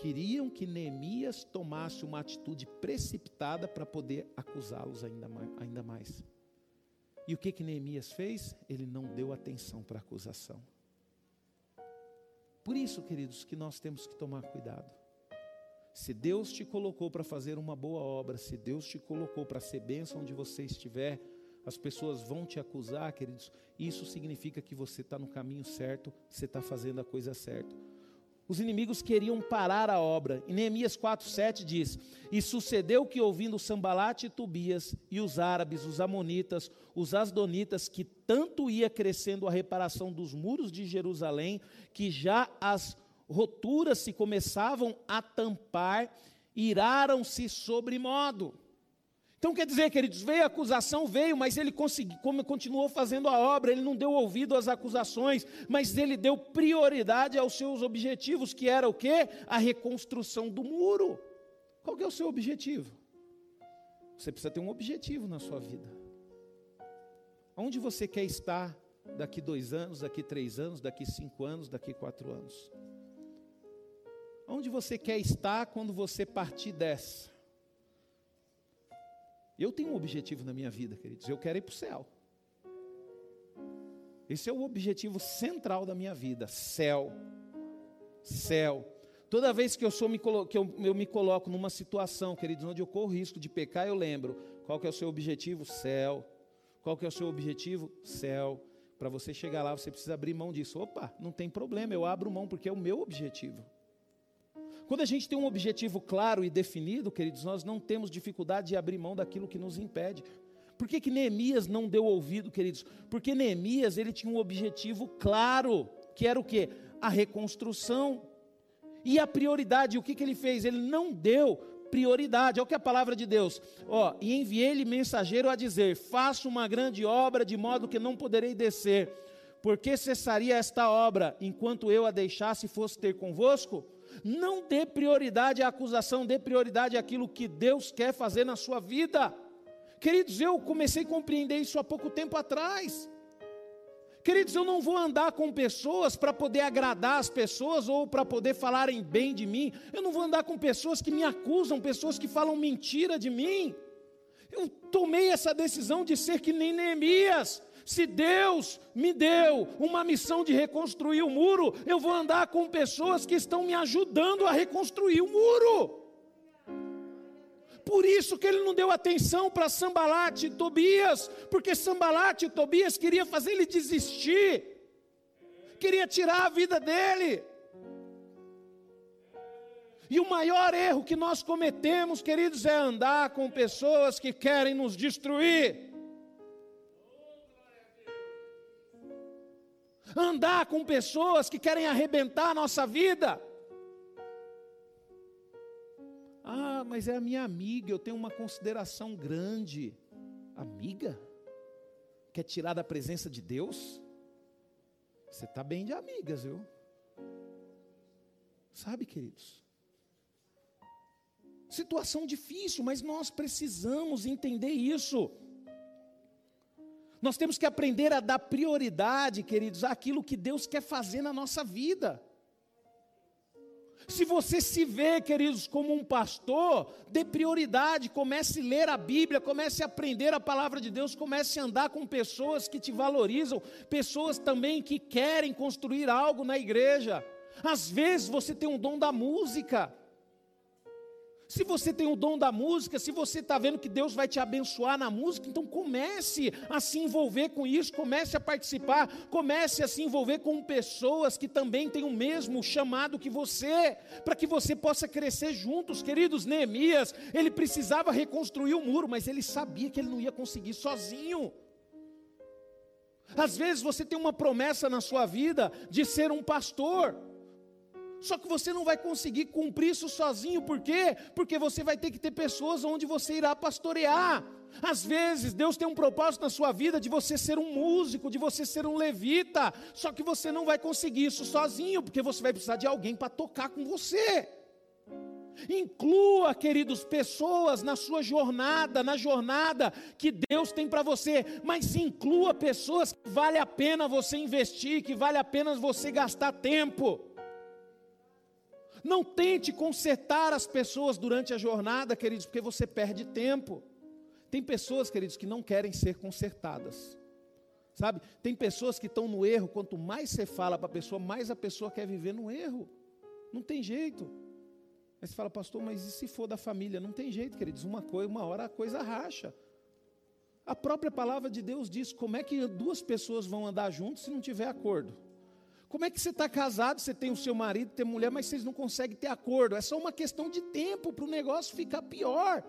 Speaker 1: Queriam que Neemias tomasse uma atitude precipitada para poder acusá-los ainda mais, ainda mais. E o que que Neemias fez? Ele não deu atenção para a acusação. Por isso, queridos, que nós temos que tomar cuidado. Se Deus te colocou para fazer uma boa obra, se Deus te colocou para ser bênção onde você estiver, as pessoas vão te acusar, queridos, isso significa que você está no caminho certo, você está fazendo a coisa certa os inimigos queriam parar a obra. E Neemias 4,7 diz: E sucedeu que, ouvindo Sambalate e Tobias, e os árabes, os amonitas, os asdonitas, que tanto ia crescendo a reparação dos muros de Jerusalém, que já as roturas se começavam a tampar, iraram-se sobre modo. Então quer dizer, queridos, veio a acusação, veio, mas ele conseguiu, continuou fazendo a obra, ele não deu ouvido às acusações, mas ele deu prioridade aos seus objetivos, que era o quê? A reconstrução do muro. Qual é o seu objetivo? Você precisa ter um objetivo na sua vida. Onde você quer estar daqui dois anos, daqui três anos, daqui cinco anos, daqui quatro anos? Onde você quer estar quando você partir dessa? Eu tenho um objetivo na minha vida, queridos. Eu quero ir para o céu. Esse é o objetivo central da minha vida: céu. Céu. Toda vez que eu, sou, me que eu, eu me coloco numa situação, queridos, onde eu corro risco de pecar, eu lembro: qual que é o seu objetivo? Céu. Qual que é o seu objetivo? Céu. Para você chegar lá, você precisa abrir mão disso. Opa, não tem problema, eu abro mão porque é o meu objetivo. Quando a gente tem um objetivo claro e definido, queridos, nós não temos dificuldade de abrir mão daquilo que nos impede. Por que, que Neemias não deu ouvido, queridos? Porque Neemias ele tinha um objetivo claro, que era o que? A reconstrução. E a prioridade, o que, que ele fez? Ele não deu prioridade. Olha o que a palavra de Deus. Ó, e enviei-lhe mensageiro a dizer: Faço uma grande obra, de modo que não poderei descer. Porque cessaria esta obra, enquanto eu a deixasse e fosse ter convosco? Não dê prioridade à acusação, dê prioridade àquilo que Deus quer fazer na sua vida. Queridos, eu comecei a compreender isso há pouco tempo atrás. Queridos, eu não vou andar com pessoas para poder agradar as pessoas ou para poder falarem bem de mim. Eu não vou andar com pessoas que me acusam, pessoas que falam mentira de mim. Eu tomei essa decisão de ser que nem Neemias. Se Deus me deu uma missão de reconstruir o muro, eu vou andar com pessoas que estão me ajudando a reconstruir o muro. Por isso que ele não deu atenção para Sambalate e Tobias, porque Sambalate e Tobias queria fazer ele desistir, queria tirar a vida dele. E o maior erro que nós cometemos, queridos, é andar com pessoas que querem nos destruir. Andar com pessoas que querem arrebentar a nossa vida. Ah, mas é a minha amiga, eu tenho uma consideração grande. Amiga? Quer tirar da presença de Deus? Você está bem de amigas, viu? Sabe, queridos? Situação difícil, mas nós precisamos entender isso. Nós temos que aprender a dar prioridade, queridos, àquilo que Deus quer fazer na nossa vida. Se você se vê, queridos, como um pastor, dê prioridade, comece a ler a Bíblia, comece a aprender a palavra de Deus, comece a andar com pessoas que te valorizam, pessoas também que querem construir algo na igreja. Às vezes você tem um dom da música, se você tem o dom da música, se você está vendo que Deus vai te abençoar na música, então comece a se envolver com isso, comece a participar, comece a se envolver com pessoas que também têm o mesmo chamado que você, para que você possa crescer juntos, queridos. Neemias, ele precisava reconstruir o muro, mas ele sabia que ele não ia conseguir sozinho. Às vezes você tem uma promessa na sua vida de ser um pastor. Só que você não vai conseguir cumprir isso sozinho, por quê? Porque você vai ter que ter pessoas onde você irá pastorear. Às vezes, Deus tem um propósito na sua vida de você ser um músico, de você ser um levita, só que você não vai conseguir isso sozinho, porque você vai precisar de alguém para tocar com você. Inclua, queridos, pessoas na sua jornada, na jornada que Deus tem para você, mas inclua pessoas que vale a pena você investir, que vale a pena você gastar tempo. Não tente consertar as pessoas durante a jornada, queridos, porque você perde tempo. Tem pessoas, queridos, que não querem ser consertadas. Sabe? Tem pessoas que estão no erro, quanto mais você fala para a pessoa, mais a pessoa quer viver no erro. Não tem jeito. Aí você fala, pastor, mas e se for da família? Não tem jeito, queridos. Uma coisa, uma hora a coisa racha. A própria palavra de Deus diz: como é que duas pessoas vão andar juntas se não tiver acordo? Como é que você está casado, você tem o seu marido, tem mulher, mas vocês não conseguem ter acordo? É só uma questão de tempo para o negócio ficar pior.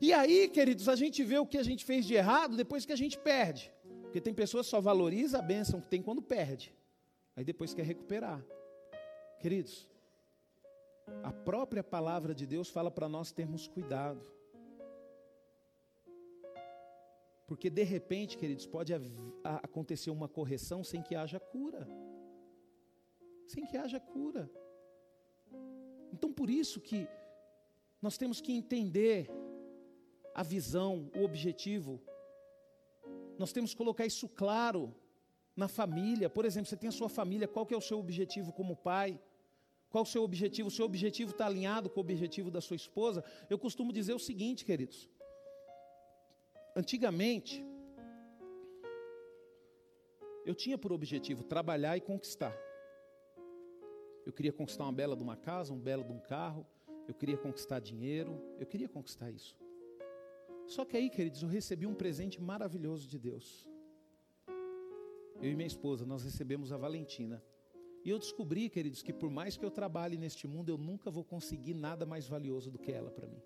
Speaker 1: E aí, queridos, a gente vê o que a gente fez de errado depois que a gente perde. Porque tem pessoas que só valoriza a bênção que tem quando perde. Aí depois quer recuperar. Queridos, a própria palavra de Deus fala para nós termos cuidado. Porque de repente, queridos, pode acontecer uma correção sem que haja cura. Sem que haja cura. Então por isso que nós temos que entender a visão, o objetivo. Nós temos que colocar isso claro na família. Por exemplo, você tem a sua família, qual que é o seu objetivo como pai? Qual o seu objetivo? O seu objetivo está alinhado com o objetivo da sua esposa? Eu costumo dizer o seguinte, queridos antigamente, eu tinha por objetivo trabalhar e conquistar. Eu queria conquistar uma bela de uma casa, um belo de um carro, eu queria conquistar dinheiro, eu queria conquistar isso. Só que aí, queridos, eu recebi um presente maravilhoso de Deus. Eu e minha esposa, nós recebemos a Valentina. E eu descobri, queridos, que por mais que eu trabalhe neste mundo, eu nunca vou conseguir nada mais valioso do que ela para mim.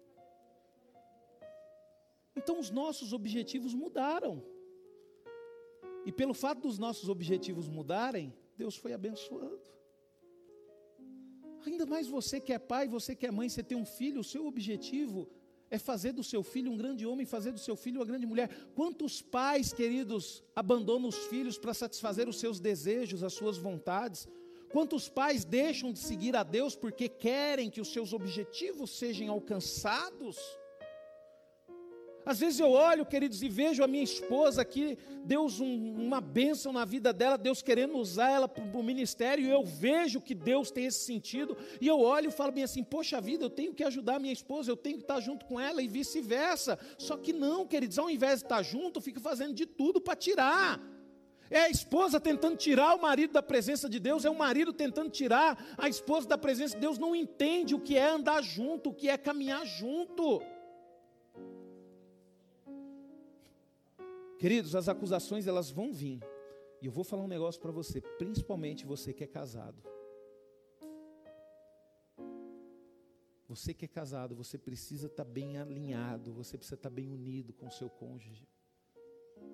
Speaker 1: Então os nossos objetivos mudaram. E pelo fato dos nossos objetivos mudarem, Deus foi abençoando. Ainda mais você que é pai, você que é mãe, você tem um filho, o seu objetivo é fazer do seu filho um grande homem, fazer do seu filho uma grande mulher. Quantos pais, queridos, abandonam os filhos para satisfazer os seus desejos, as suas vontades? Quantos pais deixam de seguir a Deus porque querem que os seus objetivos sejam alcançados? Às vezes eu olho, queridos, e vejo a minha esposa aqui, Deus um, uma bênção na vida dela, Deus querendo usar ela para o ministério, e eu vejo que Deus tem esse sentido, e eu olho e falo bem assim: poxa vida, eu tenho que ajudar a minha esposa, eu tenho que estar junto com ela, e vice-versa. Só que não, queridos, ao invés de estar junto, fica fazendo de tudo para tirar. É a esposa tentando tirar o marido da presença de Deus, é o marido tentando tirar a esposa da presença de Deus, não entende o que é andar junto, o que é caminhar junto. Queridos, as acusações elas vão vir. E eu vou falar um negócio para você, principalmente você que é casado. Você que é casado, você precisa estar tá bem alinhado, você precisa estar tá bem unido com o seu cônjuge.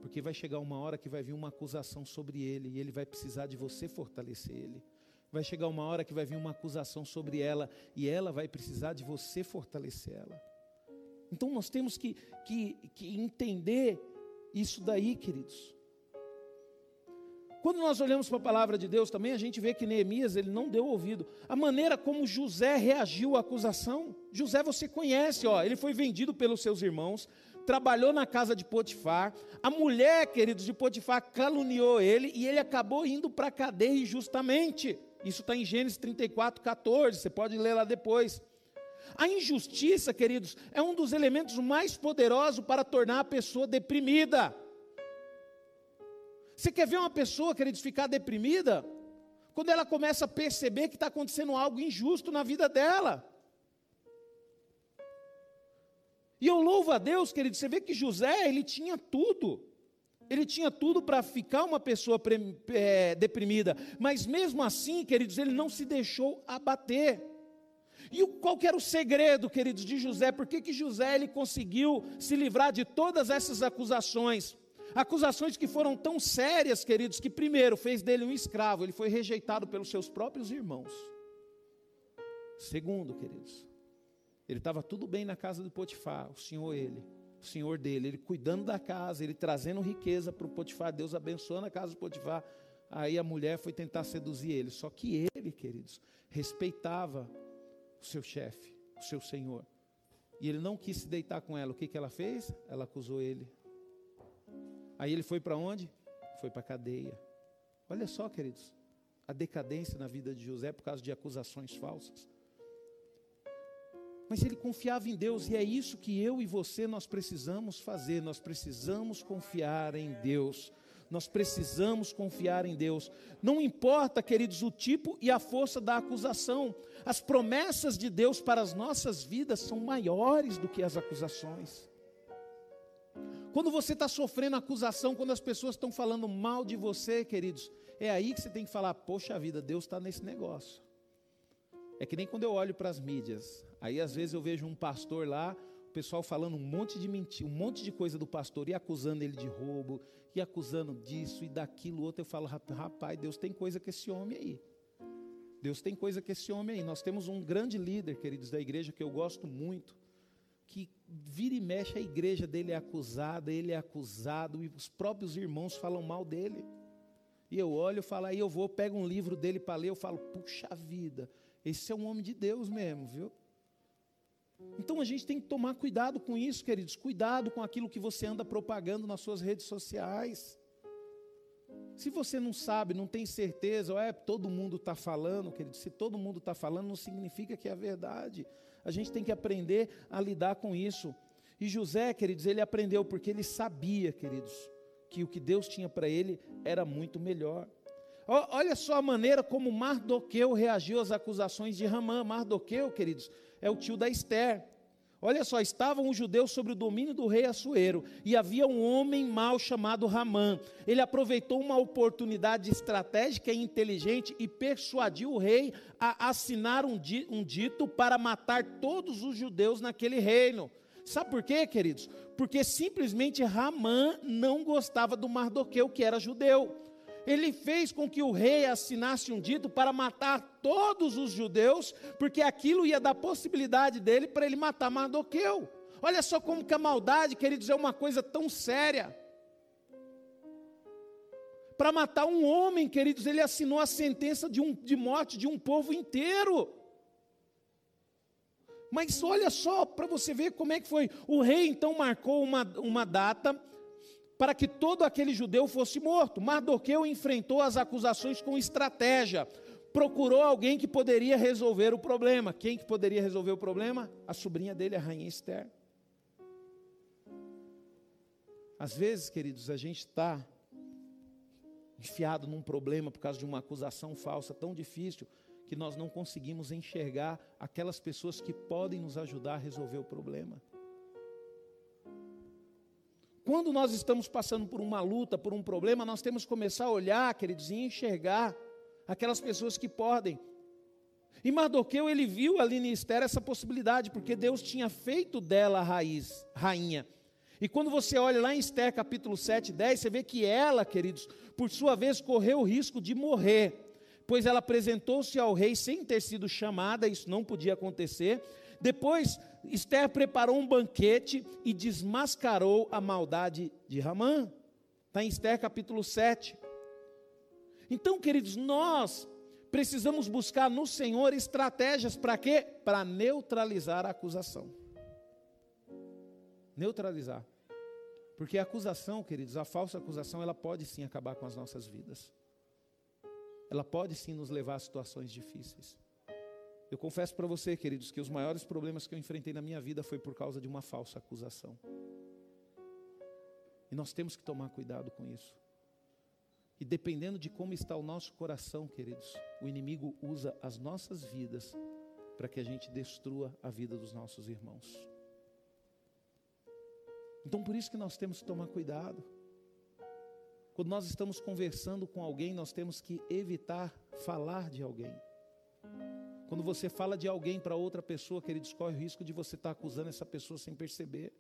Speaker 1: Porque vai chegar uma hora que vai vir uma acusação sobre ele e ele vai precisar de você fortalecer ele. Vai chegar uma hora que vai vir uma acusação sobre ela e ela vai precisar de você fortalecer ela. Então nós temos que, que, que entender isso daí, queridos. Quando nós olhamos para a palavra de Deus também, a gente vê que Neemias ele não deu ouvido. A maneira como José reagiu à acusação. José você conhece, ó, ele foi vendido pelos seus irmãos, trabalhou na casa de Potifar. A mulher, queridos, de Potifar caluniou ele e ele acabou indo para a cadeia injustamente. Isso está em Gênesis 34, 14. Você pode ler lá depois. A injustiça, queridos, é um dos elementos mais poderosos para tornar a pessoa deprimida. Você quer ver uma pessoa, queridos, ficar deprimida? Quando ela começa a perceber que está acontecendo algo injusto na vida dela. E eu louvo a Deus, queridos, você vê que José, ele tinha tudo. Ele tinha tudo para ficar uma pessoa é, deprimida. Mas mesmo assim, queridos, ele não se deixou abater. E qual era o segredo, queridos, de José? Por que, que José ele conseguiu se livrar de todas essas acusações? Acusações que foram tão sérias, queridos, que primeiro fez dele um escravo, ele foi rejeitado pelos seus próprios irmãos. Segundo, queridos, ele estava tudo bem na casa do Potifar, o senhor ele, o senhor dele, ele cuidando da casa, ele trazendo riqueza para o Potifar, Deus abençoando a casa do Potifar. Aí a mulher foi tentar seduzir ele, só que ele, queridos, respeitava o seu chefe, o seu senhor. E ele não quis se deitar com ela. O que, que ela fez? Ela acusou ele Aí ele foi para onde? Foi para a cadeia. Olha só, queridos, a decadência na vida de José por causa de acusações falsas. Mas ele confiava em Deus e é isso que eu e você nós precisamos fazer. Nós precisamos confiar em Deus. Nós precisamos confiar em Deus. Não importa, queridos, o tipo e a força da acusação. As promessas de Deus para as nossas vidas são maiores do que as acusações. Quando você está sofrendo acusação, quando as pessoas estão falando mal de você, queridos, é aí que você tem que falar: Poxa vida, Deus está nesse negócio. É que nem quando eu olho para as mídias. Aí às vezes eu vejo um pastor lá, o pessoal falando um monte de mentira, um monte de coisa do pastor e acusando ele de roubo, e acusando disso e daquilo outro. Eu falo: Rapaz, Deus tem coisa com esse homem aí. Deus tem coisa com esse homem aí. Nós temos um grande líder, queridos, da igreja que eu gosto muito que vira e mexe a igreja dele é acusada, ele é acusado, e os próprios irmãos falam mal dele. E eu olho e falo, aí eu vou, pego um livro dele para ler, eu falo, puxa vida, esse é um homem de Deus mesmo, viu? Então a gente tem que tomar cuidado com isso, queridos, cuidado com aquilo que você anda propagando nas suas redes sociais. Se você não sabe, não tem certeza, é todo mundo está falando, querido, se todo mundo está falando, não significa que é verdade. A gente tem que aprender a lidar com isso. E José, queridos, ele aprendeu porque ele sabia, queridos, que o que Deus tinha para ele era muito melhor. Olha só a maneira como Mardoqueu reagiu às acusações de Ramã. Mardoqueu, queridos, é o tio da Esther. Olha só, estavam os judeus sobre o domínio do rei Assuero, e havia um homem mau chamado Ramã. Ele aproveitou uma oportunidade estratégica e inteligente e persuadiu o rei a assinar um dito para matar todos os judeus naquele reino. Sabe por quê, queridos? Porque simplesmente Ramã não gostava do Mardoqueu, que era judeu ele fez com que o rei assinasse um dito para matar todos os judeus, porque aquilo ia dar possibilidade dele para ele matar Mardoqueu. Olha só como que a maldade, queridos, é uma coisa tão séria. Para matar um homem, queridos, ele assinou a sentença de, um, de morte de um povo inteiro. Mas olha só, para você ver como é que foi. O rei então marcou uma, uma data para que todo aquele judeu fosse morto. Mardoqueu enfrentou as acusações com estratégia. Procurou alguém que poderia resolver o problema. Quem que poderia resolver o problema? A sobrinha dele, a rainha Esther. Às vezes, queridos, a gente está enfiado num problema por causa de uma acusação falsa tão difícil que nós não conseguimos enxergar aquelas pessoas que podem nos ajudar a resolver o problema. Quando nós estamos passando por uma luta, por um problema, nós temos que começar a olhar, queridos, e enxergar aquelas pessoas que podem E Mardoqueu, ele viu ali em Esther essa possibilidade, porque Deus tinha feito dela a raiz, rainha. E quando você olha lá em Esther capítulo 7, 10, você vê que ela, queridos, por sua vez correu o risco de morrer, pois ela apresentou-se ao rei sem ter sido chamada, isso não podia acontecer. Depois, Esther preparou um banquete e desmascarou a maldade de Ramã. Está em Esther capítulo 7. Então, queridos, nós precisamos buscar no Senhor estratégias para quê? Para neutralizar a acusação. Neutralizar. Porque a acusação, queridos, a falsa acusação, ela pode sim acabar com as nossas vidas. Ela pode sim nos levar a situações difíceis. Eu confesso para você, queridos, que os maiores problemas que eu enfrentei na minha vida foi por causa de uma falsa acusação. E nós temos que tomar cuidado com isso. E dependendo de como está o nosso coração, queridos, o inimigo usa as nossas vidas para que a gente destrua a vida dos nossos irmãos. Então por isso que nós temos que tomar cuidado. Quando nós estamos conversando com alguém, nós temos que evitar falar de alguém. Quando você fala de alguém para outra pessoa, queridos, corre o risco de você estar acusando essa pessoa sem perceber.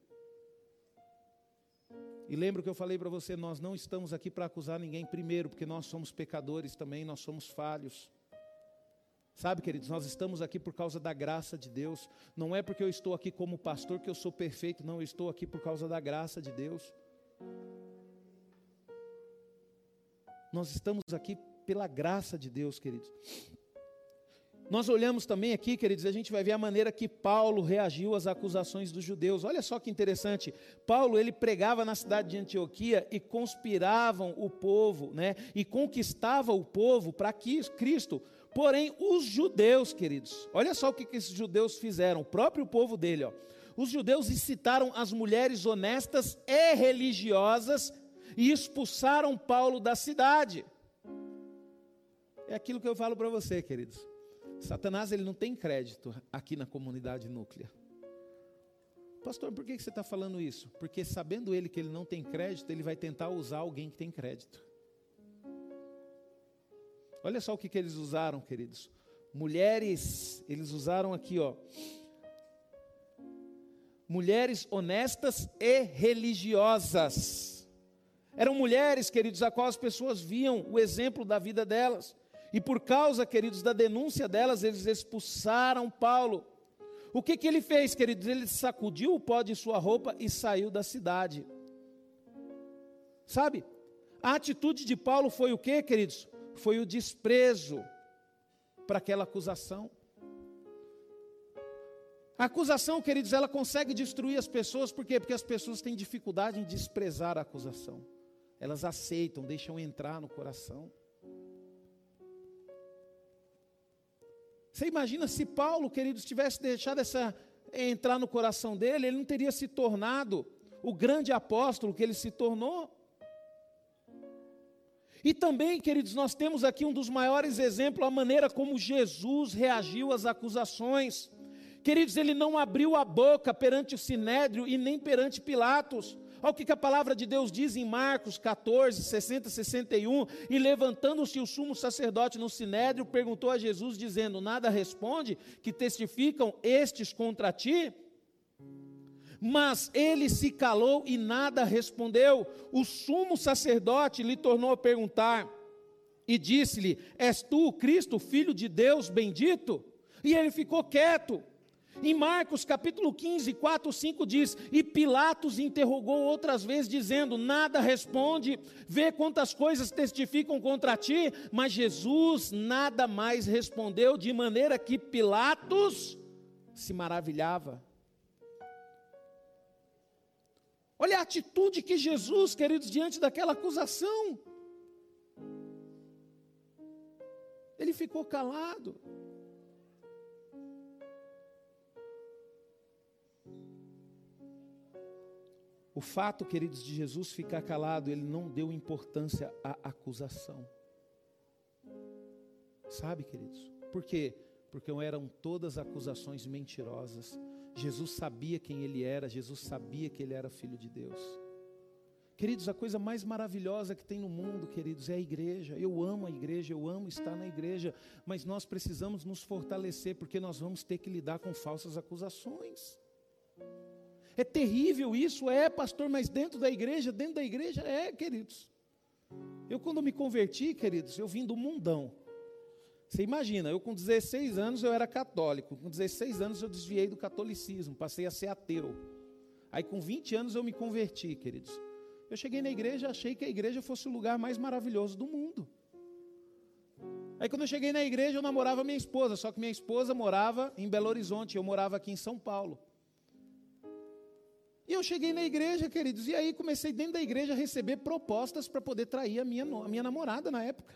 Speaker 1: E lembra que eu falei para você, nós não estamos aqui para acusar ninguém primeiro, porque nós somos pecadores também, nós somos falhos. Sabe, queridos, nós estamos aqui por causa da graça de Deus. Não é porque eu estou aqui como pastor que eu sou perfeito, não, eu estou aqui por causa da graça de Deus. Nós estamos aqui pela graça de Deus, queridos. Nós olhamos também aqui, queridos, a gente vai ver a maneira que Paulo reagiu às acusações dos judeus. Olha só que interessante. Paulo, ele pregava na cidade de Antioquia e conspiravam o povo, né? E conquistava o povo para Cristo. Porém, os judeus, queridos, olha só o que, que esses judeus fizeram, o próprio povo dele, ó. Os judeus incitaram as mulheres honestas e religiosas e expulsaram Paulo da cidade. É aquilo que eu falo para você, queridos. Satanás ele não tem crédito aqui na comunidade núclea. Pastor, por que você está falando isso? Porque sabendo ele que ele não tem crédito, ele vai tentar usar alguém que tem crédito. Olha só o que, que eles usaram, queridos. Mulheres, eles usaram aqui, ó. Mulheres honestas e religiosas. Eram mulheres, queridos, a qual as pessoas viam o exemplo da vida delas. E por causa, queridos, da denúncia delas, eles expulsaram Paulo. O que, que ele fez, queridos? Ele sacudiu o pó de sua roupa e saiu da cidade. Sabe? A atitude de Paulo foi o que, queridos? Foi o desprezo para aquela acusação. A acusação, queridos, ela consegue destruir as pessoas, por quê? Porque as pessoas têm dificuldade em desprezar a acusação. Elas aceitam, deixam entrar no coração. Você imagina se Paulo, queridos, tivesse deixado essa entrar no coração dele, ele não teria se tornado o grande apóstolo que ele se tornou. E também, queridos, nós temos aqui um dos maiores exemplos, a maneira como Jesus reagiu às acusações. Queridos, ele não abriu a boca perante o sinédrio e nem perante Pilatos. Olha o que, a palavra de Deus diz em Marcos 14, 60, 61. E levantando-se o sumo sacerdote no sinédrio, perguntou a Jesus, dizendo: Nada responde, que testificam estes contra ti? Mas ele se calou e nada respondeu. O sumo sacerdote lhe tornou a perguntar e disse-lhe: És tu o Cristo, filho de Deus bendito? E ele ficou quieto. Em Marcos capítulo 15, 4, 5 diz: E Pilatos interrogou outras vezes, dizendo: Nada responde, vê quantas coisas testificam contra ti. Mas Jesus nada mais respondeu, de maneira que Pilatos se maravilhava. Olha a atitude que Jesus, queridos, diante daquela acusação. Ele ficou calado. O fato, queridos, de Jesus ficar calado, ele não deu importância à acusação. Sabe, queridos? Por quê? Porque eram todas acusações mentirosas. Jesus sabia quem ele era, Jesus sabia que ele era filho de Deus. Queridos, a coisa mais maravilhosa que tem no mundo, queridos, é a igreja. Eu amo a igreja, eu amo estar na igreja, mas nós precisamos nos fortalecer, porque nós vamos ter que lidar com falsas acusações. É terrível isso, é, pastor, mas dentro da igreja, dentro da igreja, é, queridos. Eu, quando me converti, queridos, eu vim do mundão. Você imagina, eu com 16 anos eu era católico, com 16 anos eu desviei do catolicismo, passei a ser ateu. Aí com 20 anos eu me converti, queridos. Eu cheguei na igreja, achei que a igreja fosse o lugar mais maravilhoso do mundo. Aí quando eu cheguei na igreja, eu namorava minha esposa, só que minha esposa morava em Belo Horizonte, eu morava aqui em São Paulo. E eu cheguei na igreja, queridos, e aí comecei dentro da igreja a receber propostas para poder trair a minha, a minha namorada na época.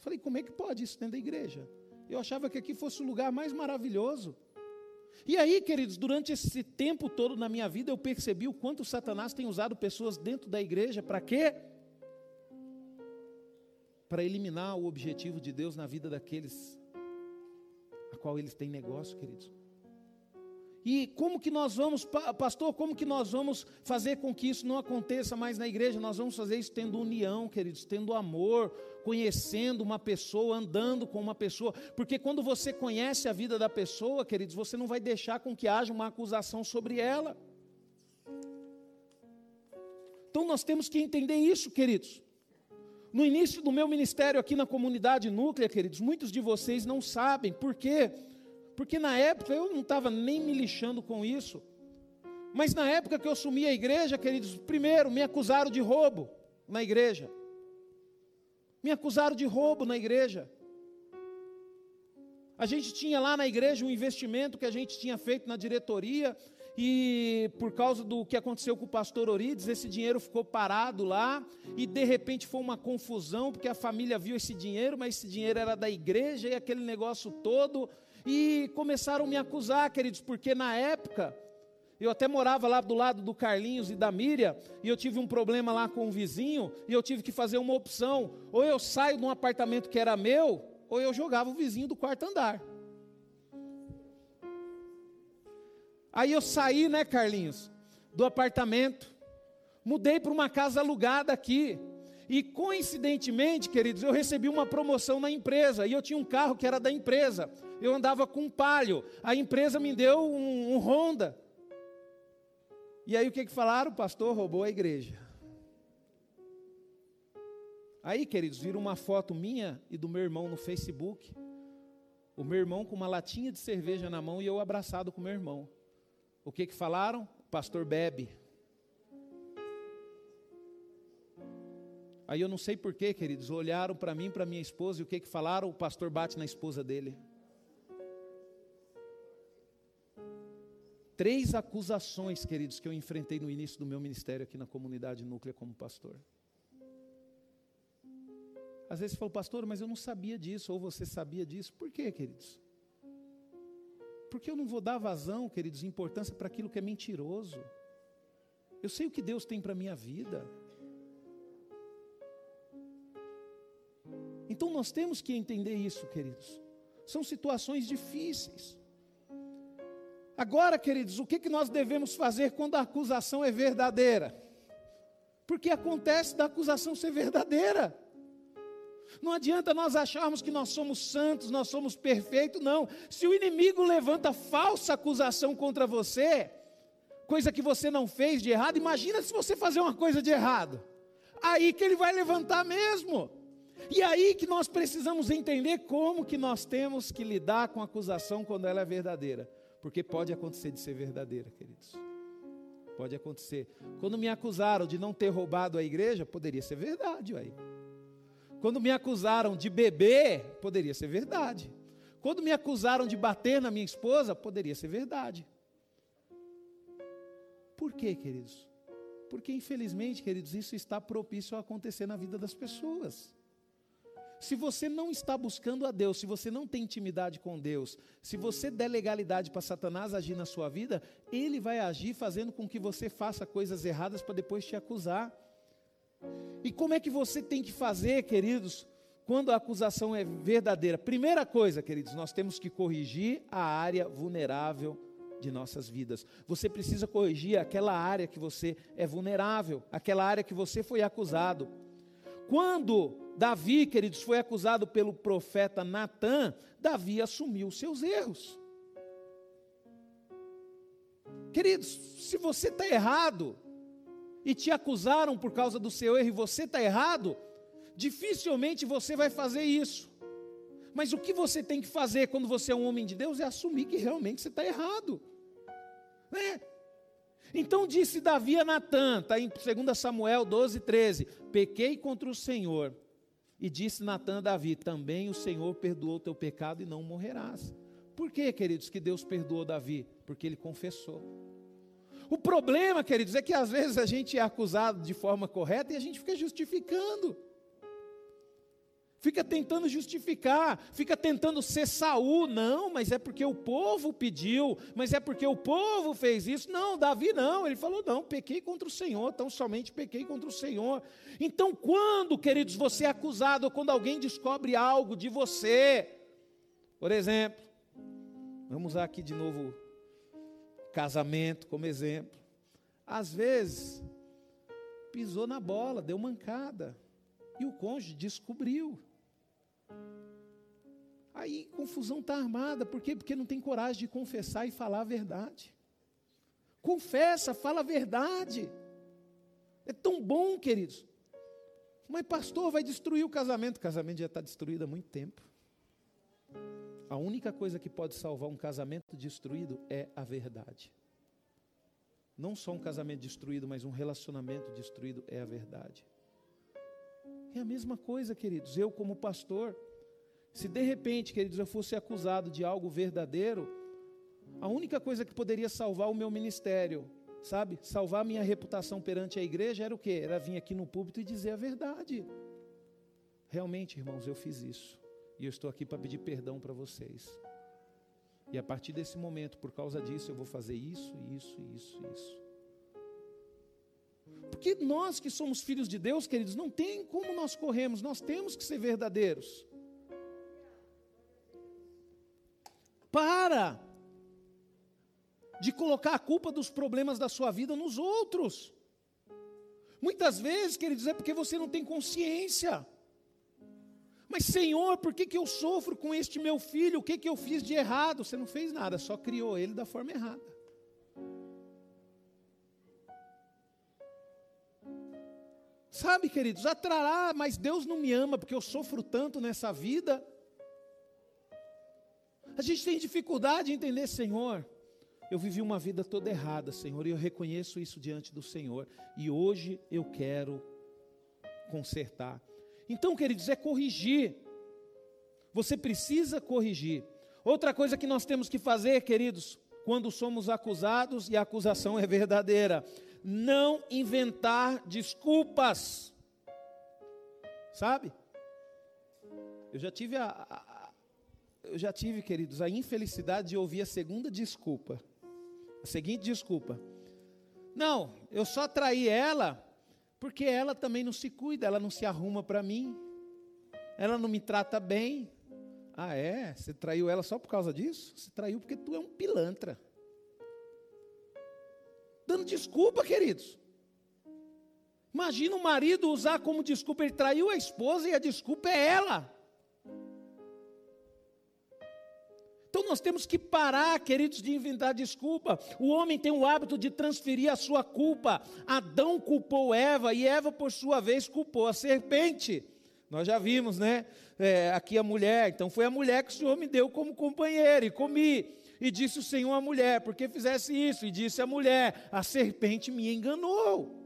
Speaker 1: Falei, como é que pode isso dentro da igreja? Eu achava que aqui fosse o lugar mais maravilhoso. E aí, queridos, durante esse tempo todo na minha vida, eu percebi o quanto Satanás tem usado pessoas dentro da igreja para quê? Para eliminar o objetivo de Deus na vida daqueles a qual eles têm negócio, queridos. E como que nós vamos, pastor, como que nós vamos fazer com que isso não aconteça mais na igreja? Nós vamos fazer isso tendo união, queridos, tendo amor, conhecendo uma pessoa, andando com uma pessoa, porque quando você conhece a vida da pessoa, queridos, você não vai deixar com que haja uma acusação sobre ela. Então nós temos que entender isso, queridos. No início do meu ministério aqui na comunidade núclea, queridos, muitos de vocês não sabem por quê? Porque na época eu não estava nem me lixando com isso. Mas na época que eu assumi a igreja, queridos, primeiro me acusaram de roubo na igreja. Me acusaram de roubo na igreja. A gente tinha lá na igreja um investimento que a gente tinha feito na diretoria, e por causa do que aconteceu com o pastor Orides, esse dinheiro ficou parado lá, e de repente foi uma confusão, porque a família viu esse dinheiro, mas esse dinheiro era da igreja, e aquele negócio todo, e começaram a me acusar, queridos, porque na época, eu até morava lá do lado do Carlinhos e da Miriam, e eu tive um problema lá com o vizinho, e eu tive que fazer uma opção: ou eu saio de um apartamento que era meu, ou eu jogava o vizinho do quarto andar. Aí eu saí, né, Carlinhos, do apartamento, mudei para uma casa alugada aqui. E coincidentemente, queridos, eu recebi uma promoção na empresa, e eu tinha um carro que era da empresa eu andava com um a empresa me deu um, um Honda. E aí o que, que falaram? O pastor roubou a igreja. Aí, queridos, viram uma foto minha e do meu irmão no Facebook. O meu irmão com uma latinha de cerveja na mão e eu abraçado com meu irmão. O que que falaram? O pastor bebe. Aí eu não sei porquê, queridos, olharam para mim, para minha esposa, e o que que falaram? O pastor bate na esposa dele. Três acusações, queridos, que eu enfrentei no início do meu ministério aqui na comunidade núclea como pastor. Às vezes você fala, pastor, mas eu não sabia disso, ou você sabia disso. Por quê, queridos? Porque eu não vou dar vazão, queridos, importância para aquilo que é mentiroso. Eu sei o que Deus tem para a minha vida. Então nós temos que entender isso, queridos. São situações difíceis. Agora, queridos, o que, que nós devemos fazer quando a acusação é verdadeira? Porque acontece da acusação ser verdadeira. Não adianta nós acharmos que nós somos santos, nós somos perfeitos, não. Se o inimigo levanta falsa acusação contra você, coisa que você não fez de errado, imagina se você fazer uma coisa de errado. Aí que ele vai levantar mesmo. E aí que nós precisamos entender como que nós temos que lidar com a acusação quando ela é verdadeira. Porque pode acontecer de ser verdadeira, queridos. Pode acontecer. Quando me acusaram de não ter roubado a igreja, poderia ser verdade, aí. Quando me acusaram de beber, poderia ser verdade. Quando me acusaram de bater na minha esposa, poderia ser verdade. Por quê, queridos? Porque infelizmente, queridos, isso está propício a acontecer na vida das pessoas. Se você não está buscando a Deus, se você não tem intimidade com Deus, se você der legalidade para Satanás agir na sua vida, ele vai agir fazendo com que você faça coisas erradas para depois te acusar. E como é que você tem que fazer, queridos, quando a acusação é verdadeira? Primeira coisa, queridos, nós temos que corrigir a área vulnerável de nossas vidas. Você precisa corrigir aquela área que você é vulnerável, aquela área que você foi acusado. Quando Davi, queridos, foi acusado pelo profeta Natã, Davi assumiu seus erros. Queridos, se você está errado e te acusaram por causa do seu erro e você está errado, dificilmente você vai fazer isso. Mas o que você tem que fazer quando você é um homem de Deus é assumir que realmente você está errado. Né? Então disse Davi a Natã, está em 2 Samuel 12, 13: Pequei contra o Senhor. E disse Natã a Davi: Também o Senhor perdoou o teu pecado e não morrerás. Por que, queridos, que Deus perdoou Davi? Porque ele confessou. O problema, queridos, é que às vezes a gente é acusado de forma correta e a gente fica justificando fica tentando justificar, fica tentando ser Saul, não, mas é porque o povo pediu, mas é porque o povo fez isso. Não, Davi não, ele falou: não, pequei contra o Senhor, tão somente pequei contra o Senhor. Então, quando, queridos, você é acusado, ou quando alguém descobre algo de você, por exemplo, vamos usar aqui de novo casamento como exemplo. Às vezes, pisou na bola, deu mancada. E o cônjuge descobriu. Aí confusão está armada, por quê? Porque não tem coragem de confessar e falar a verdade. Confessa, fala a verdade. É tão bom, queridos. Mas pastor, vai destruir o casamento. O casamento já está destruído há muito tempo. A única coisa que pode salvar um casamento destruído é a verdade. Não só um casamento destruído, mas um relacionamento destruído é a verdade. É a mesma coisa, queridos. Eu, como pastor, se de repente, queridos, eu fosse acusado de algo verdadeiro, a única coisa que poderia salvar o meu ministério, sabe, salvar a minha reputação perante a igreja era o quê? Era vir aqui no púlpito e dizer a verdade. Realmente, irmãos, eu fiz isso. E eu estou aqui para pedir perdão para vocês. E a partir desse momento, por causa disso, eu vou fazer isso, isso, isso, isso. Porque nós que somos filhos de Deus, queridos, não tem como nós corremos, nós temos que ser verdadeiros. Para de colocar a culpa dos problemas da sua vida nos outros. Muitas vezes, queridos, é porque você não tem consciência. Mas, Senhor, por que, que eu sofro com este meu filho? O que, que eu fiz de errado? Você não fez nada, só criou ele da forma errada. Sabe, queridos, atrará, mas Deus não me ama porque eu sofro tanto nessa vida. A gente tem dificuldade em entender, Senhor. Eu vivi uma vida toda errada, Senhor, e eu reconheço isso diante do Senhor. E hoje eu quero consertar. Então, queridos, é corrigir. Você precisa corrigir. Outra coisa que nós temos que fazer, queridos, quando somos acusados e a acusação é verdadeira, não inventar desculpas. Sabe? Eu já tive a, a eu já tive, queridos, a infelicidade de ouvir a segunda desculpa. A seguinte desculpa. Não, eu só traí ela porque ela também não se cuida, ela não se arruma para mim. Ela não me trata bem. Ah, é? Você traiu ela só por causa disso? Você traiu porque tu é um pilantra. Dando desculpa, queridos. Imagina o marido usar como desculpa, ele traiu a esposa e a desculpa é ela. Nós temos que parar, queridos, de inventar desculpa. O homem tem o hábito de transferir a sua culpa. Adão culpou Eva e Eva, por sua vez, culpou a serpente. Nós já vimos, né? É, aqui a mulher. Então foi a mulher que o Senhor me deu como companheira e comi. E disse o Senhor à mulher: porque fizesse isso? E disse a mulher: a serpente me enganou.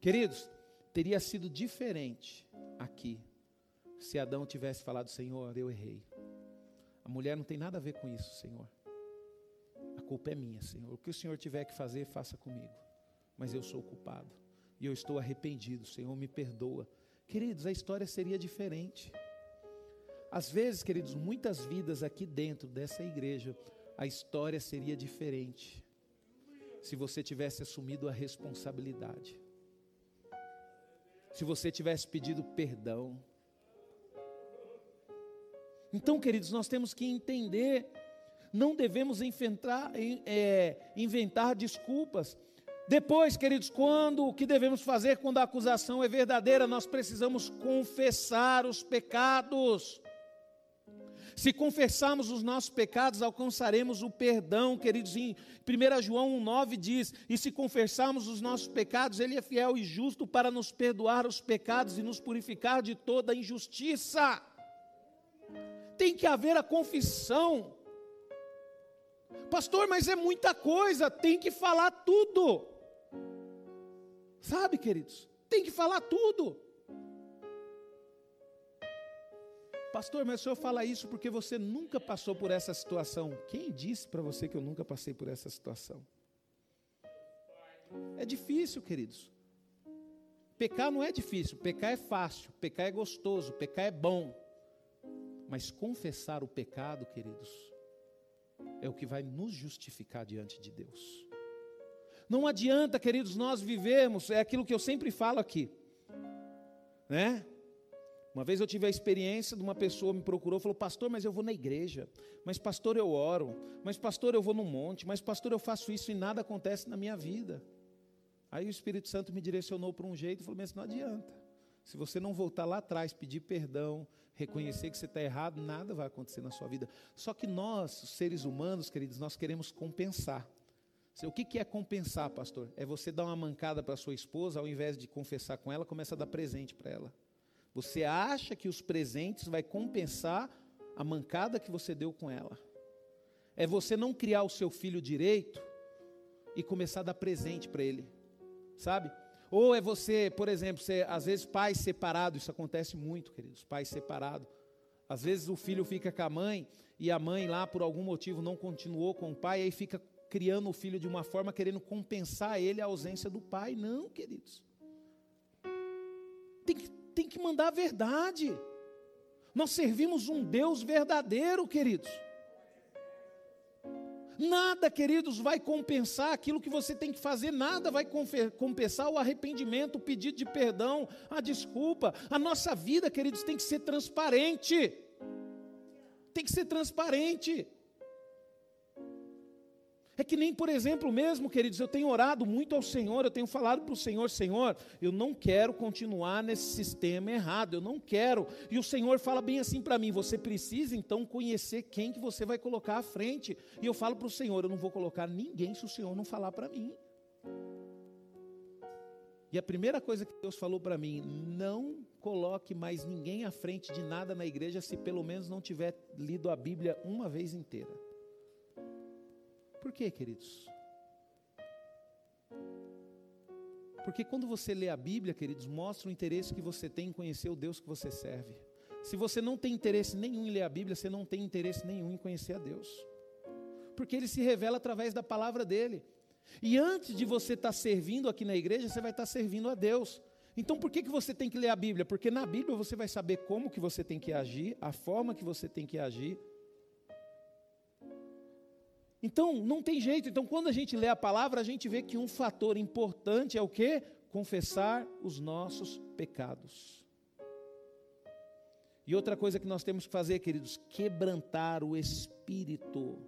Speaker 1: Queridos, teria sido diferente aqui se Adão tivesse falado: Senhor, eu errei. A mulher não tem nada a ver com isso, Senhor. A culpa é minha, Senhor. O que o Senhor tiver que fazer, faça comigo. Mas eu sou culpado. E eu estou arrependido, Senhor, me perdoa. Queridos, a história seria diferente. Às vezes, queridos, muitas vidas aqui dentro dessa igreja, a história seria diferente. Se você tivesse assumido a responsabilidade. Se você tivesse pedido perdão então, queridos, nós temos que entender, não devemos inventar, é, inventar desculpas. Depois, queridos, quando o que devemos fazer quando a acusação é verdadeira? Nós precisamos confessar os pecados. Se confessarmos os nossos pecados, alcançaremos o perdão, queridos. Em 1 João 1,9 diz: E se confessarmos os nossos pecados, Ele é fiel e justo para nos perdoar os pecados e nos purificar de toda injustiça. Tem que haver a confissão. Pastor, mas é muita coisa, tem que falar tudo. Sabe, queridos? Tem que falar tudo. Pastor, mas o senhor fala isso porque você nunca passou por essa situação. Quem disse para você que eu nunca passei por essa situação? É difícil, queridos. Pecar não é difícil, pecar é fácil, pecar é gostoso, pecar é bom. Mas confessar o pecado, queridos, é o que vai nos justificar diante de Deus. Não adianta, queridos, nós vivemos, é aquilo que eu sempre falo aqui, né? Uma vez eu tive a experiência de uma pessoa me procurou, falou: "Pastor, mas eu vou na igreja. Mas pastor, eu oro. Mas pastor, eu vou no monte. Mas pastor, eu faço isso e nada acontece na minha vida." Aí o Espírito Santo me direcionou para um jeito e falou: "Mas não adianta. Se você não voltar lá atrás, pedir perdão, reconhecer que você está errado, nada vai acontecer na sua vida. Só que nós, seres humanos, queridos, nós queremos compensar. O que é compensar, pastor? É você dar uma mancada para sua esposa, ao invés de confessar com ela, começa a dar presente para ela. Você acha que os presentes vai compensar a mancada que você deu com ela. É você não criar o seu filho direito e começar a dar presente para ele. Sabe? Ou é você, por exemplo, você, às vezes pais separados, isso acontece muito, queridos, pais separados. Às vezes o filho fica com a mãe e a mãe lá por algum motivo não continuou com o pai, aí fica criando o filho de uma forma querendo compensar ele a ausência do pai. Não, queridos. Tem que tem que mandar a verdade. Nós servimos um Deus verdadeiro, queridos. Nada, queridos, vai compensar aquilo que você tem que fazer, nada vai compensar o arrependimento, o pedido de perdão, a desculpa. A nossa vida, queridos, tem que ser transparente. Tem que ser transparente. É que nem, por exemplo, mesmo, queridos, eu tenho orado muito ao Senhor, eu tenho falado para o Senhor, Senhor, eu não quero continuar nesse sistema errado, eu não quero. E o Senhor fala bem assim para mim: você precisa então conhecer quem que você vai colocar à frente. E eu falo para o Senhor: eu não vou colocar ninguém se o Senhor não falar para mim. E a primeira coisa que Deus falou para mim: não coloque mais ninguém à frente de nada na igreja se pelo menos não tiver lido a Bíblia uma vez inteira. Por quê, queridos? Porque quando você lê a Bíblia, queridos, mostra o interesse que você tem em conhecer o Deus que você serve. Se você não tem interesse nenhum em ler a Bíblia, você não tem interesse nenhum em conhecer a Deus. Porque ele se revela através da palavra dele. E antes de você estar servindo aqui na igreja, você vai estar servindo a Deus. Então por que, que você tem que ler a Bíblia? Porque na Bíblia você vai saber como que você tem que agir, a forma que você tem que agir, então, não tem jeito. Então, quando a gente lê a palavra, a gente vê que um fator importante é o que? Confessar os nossos pecados. E outra coisa que nós temos que fazer, queridos, quebrantar o espírito.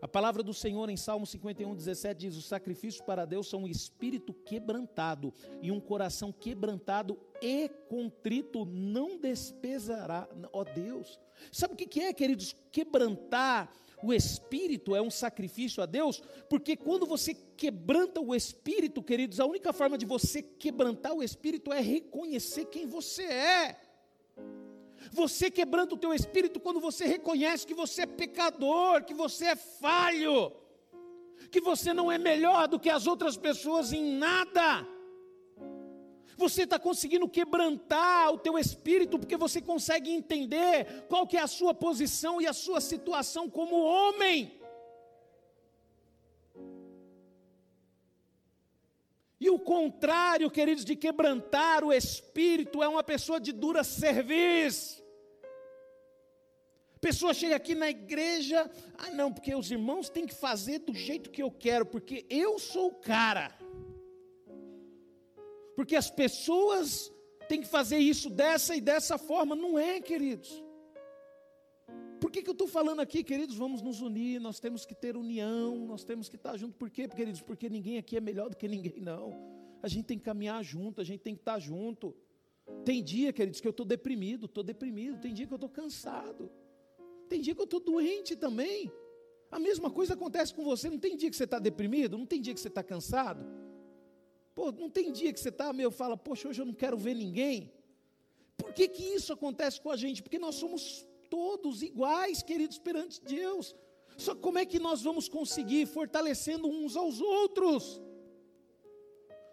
Speaker 1: A palavra do Senhor em Salmo 51, 17 diz: Os sacrifícios para Deus são um espírito quebrantado, e um coração quebrantado e contrito não despesará. Ó Deus, sabe o que é, queridos? Quebrantar o espírito é um sacrifício a Deus, porque quando você quebranta o espírito, queridos, a única forma de você quebrantar o espírito é reconhecer quem você é. Você quebranta o teu espírito quando você reconhece que você é pecador, que você é falho, que você não é melhor do que as outras pessoas em nada. Você está conseguindo quebrantar o teu espírito porque você consegue entender qual que é a sua posição e a sua situação como homem. E o contrário, queridos, de quebrantar o espírito é uma pessoa de dura serviço. Pessoa chega aqui na igreja, ah não, porque os irmãos têm que fazer do jeito que eu quero, porque eu sou o cara porque as pessoas têm que fazer isso dessa e dessa forma. Não é, queridos. Por que, que eu estou falando aqui, queridos? Vamos nos unir, nós temos que ter união, nós temos que estar juntos. Por quê, queridos? Porque ninguém aqui é melhor do que ninguém, não. A gente tem que caminhar junto, a gente tem que estar junto. Tem dia, queridos, que eu estou deprimido, estou deprimido. Tem dia que eu estou cansado. Tem dia que eu estou doente também. A mesma coisa acontece com você. Não tem dia que você está deprimido? Não tem dia que você está cansado? Pô, não tem dia que você está, meu, fala, poxa, hoje eu não quero ver ninguém. Por que, que isso acontece com a gente? Porque nós somos todos iguais, queridos, perante Deus. Só como é que nós vamos conseguir fortalecendo uns aos outros?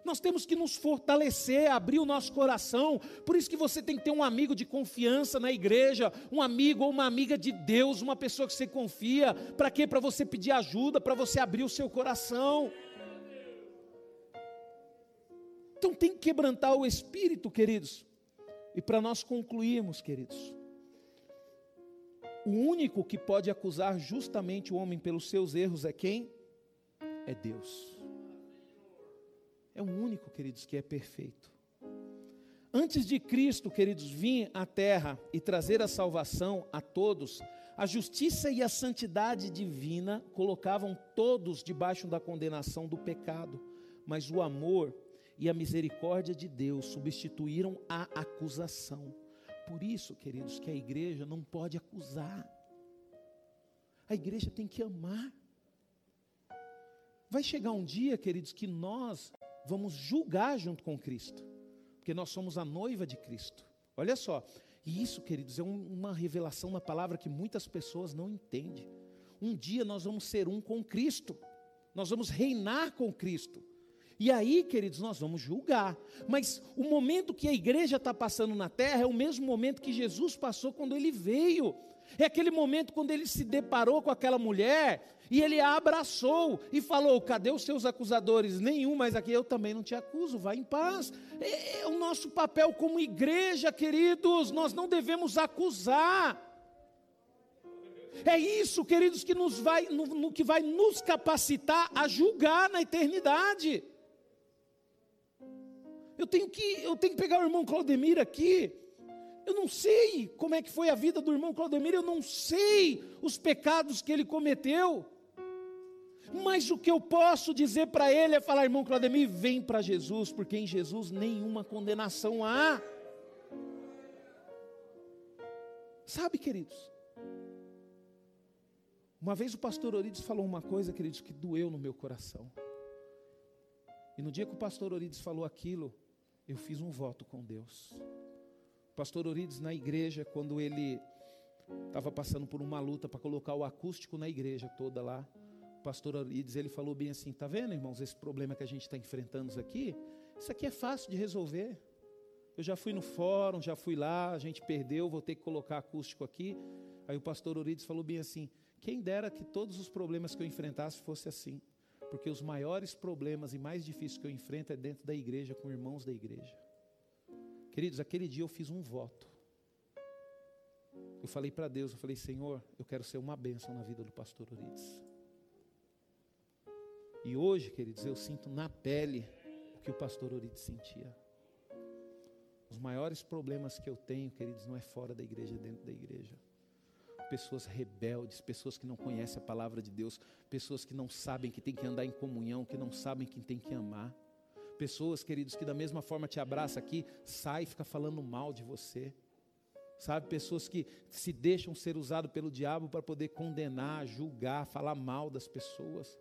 Speaker 1: Nós temos que nos fortalecer, abrir o nosso coração. Por isso que você tem que ter um amigo de confiança na igreja, um amigo ou uma amiga de Deus, uma pessoa que você confia. Para quê? Para você pedir ajuda, para você abrir o seu coração. Então tem que quebrantar o espírito, queridos. E para nós concluirmos, queridos, o único que pode acusar justamente o homem pelos seus erros é quem? É Deus. É o único, queridos, que é perfeito. Antes de Cristo, queridos, vir à terra e trazer a salvação a todos, a justiça e a santidade divina colocavam todos debaixo da condenação do pecado, mas o amor e a misericórdia de Deus substituíram a acusação. Por isso, queridos, que a igreja não pode acusar. A igreja tem que amar. Vai chegar um dia, queridos, que nós vamos julgar junto com Cristo, porque nós somos a noiva de Cristo. Olha só, e isso, queridos, é uma revelação na palavra que muitas pessoas não entendem. Um dia nós vamos ser um com Cristo, nós vamos reinar com Cristo. E aí, queridos, nós vamos julgar. Mas o momento que a igreja está passando na terra é o mesmo momento que Jesus passou quando ele veio. É aquele momento quando ele se deparou com aquela mulher e ele a abraçou e falou: Cadê os seus acusadores? Nenhum, mas aqui eu também não te acuso, vá em paz. É, é o nosso papel como igreja, queridos, nós não devemos acusar. É isso, queridos, que nos vai, no, no que vai nos capacitar a julgar na eternidade. Eu tenho que, eu tenho que pegar o irmão Claudemir aqui. Eu não sei como é que foi a vida do irmão Claudemir, eu não sei os pecados que ele cometeu. Mas o que eu posso dizer para ele é falar, irmão Claudemir, vem para Jesus, porque em Jesus nenhuma condenação há. Sabe, queridos? Uma vez o pastor Orides falou uma coisa, queridos, que doeu no meu coração. E no dia que o pastor Orides falou aquilo, eu fiz um voto com Deus. O pastor Orides, na igreja, quando ele estava passando por uma luta para colocar o acústico na igreja toda lá, o pastor Orides, ele falou bem assim, tá vendo, irmãos, esse problema que a gente está enfrentando aqui, isso aqui é fácil de resolver. Eu já fui no fórum, já fui lá, a gente perdeu, vou ter que colocar acústico aqui. Aí o pastor Orides falou bem assim, quem dera que todos os problemas que eu enfrentasse fosse assim porque os maiores problemas e mais difíceis que eu enfrento é dentro da igreja, com irmãos da igreja. Queridos, aquele dia eu fiz um voto. Eu falei para Deus, eu falei, Senhor, eu quero ser uma bênção na vida do pastor Urides. E hoje, queridos, eu sinto na pele o que o pastor Urides sentia. Os maiores problemas que eu tenho, queridos, não é fora da igreja, é dentro da igreja pessoas rebeldes, pessoas que não conhecem a palavra de Deus, pessoas que não sabem que tem que andar em comunhão, que não sabem quem tem que amar. Pessoas, queridos, que da mesma forma te abraça aqui, sai e fica falando mal de você. Sabe, pessoas que se deixam ser usado pelo diabo para poder condenar, julgar, falar mal das pessoas.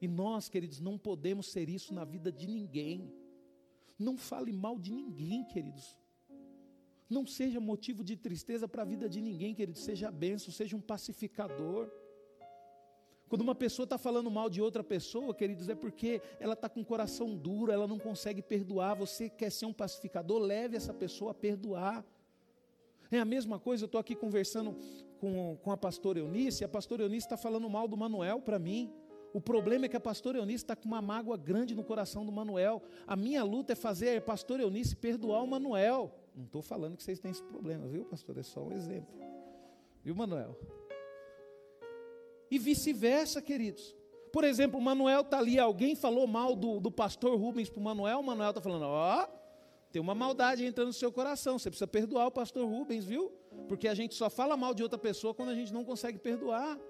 Speaker 1: E nós, queridos, não podemos ser isso na vida de ninguém. Não fale mal de ninguém, queridos. Não seja motivo de tristeza para a vida de ninguém, querido. Seja benção, seja um pacificador. Quando uma pessoa está falando mal de outra pessoa, queridos, é porque ela está com o coração duro, ela não consegue perdoar. Você quer ser um pacificador, leve essa pessoa a perdoar. É a mesma coisa, eu estou aqui conversando com, com a pastora Eunice, e a pastora Eunice está falando mal do Manuel para mim. O problema é que a pastora Eunice está com uma mágoa grande no coração do Manuel. A minha luta é fazer a pastora Eunice perdoar o Manuel. Não estou falando que vocês têm esse problema, viu, pastor? É só um exemplo. Viu, Manuel? E vice-versa, queridos. Por exemplo, o Manuel está ali, alguém falou mal do, do pastor Rubens para o Manuel, o Manuel está falando, ó, tem uma maldade entrando no seu coração. Você precisa perdoar o pastor Rubens, viu? Porque a gente só fala mal de outra pessoa quando a gente não consegue perdoar.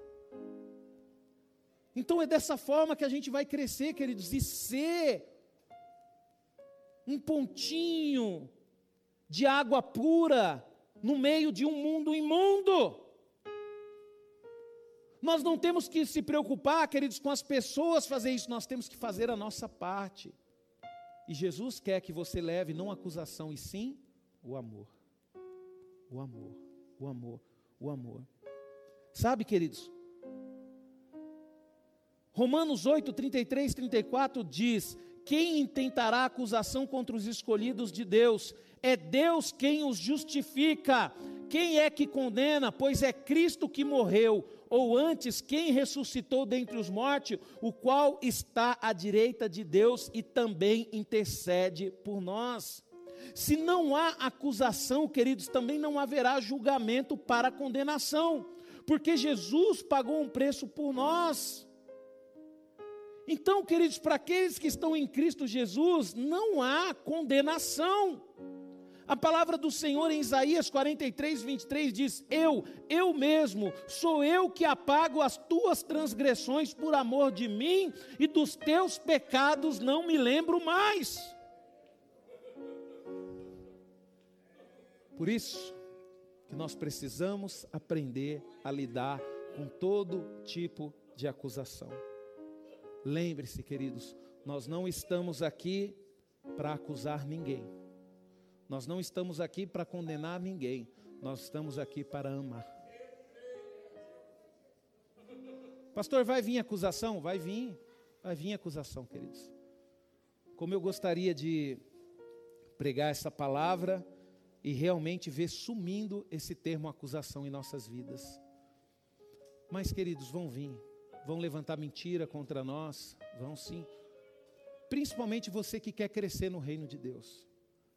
Speaker 1: Então é dessa forma que a gente vai crescer, queridos, e ser um pontinho de água pura no meio de um mundo imundo. Nós não temos que se preocupar, queridos, com as pessoas fazer isso, nós temos que fazer a nossa parte. E Jesus quer que você leve não acusação, e sim o amor. O amor, o amor, o amor. Sabe, queridos? Romanos 8, 33, 34 diz: Quem intentará acusação contra os escolhidos de Deus? É Deus quem os justifica. Quem é que condena? Pois é Cristo que morreu, ou antes, quem ressuscitou dentre os mortos, o qual está à direita de Deus e também intercede por nós. Se não há acusação, queridos, também não haverá julgamento para condenação, porque Jesus pagou um preço por nós. Então, queridos, para aqueles que estão em Cristo Jesus, não há condenação. A palavra do Senhor em Isaías 43, 23 diz: Eu, eu mesmo, sou eu que apago as tuas transgressões por amor de mim, e dos teus pecados não me lembro mais. Por isso que nós precisamos aprender a lidar com todo tipo de acusação. Lembre-se, queridos, nós não estamos aqui para acusar ninguém. Nós não estamos aqui para condenar ninguém, nós estamos aqui para amar. Pastor, vai vir acusação? Vai vir, vai vir acusação, queridos. Como eu gostaria de pregar essa palavra e realmente ver sumindo esse termo acusação em nossas vidas. Mas, queridos, vão vir, vão levantar mentira contra nós, vão sim. Principalmente você que quer crescer no reino de Deus.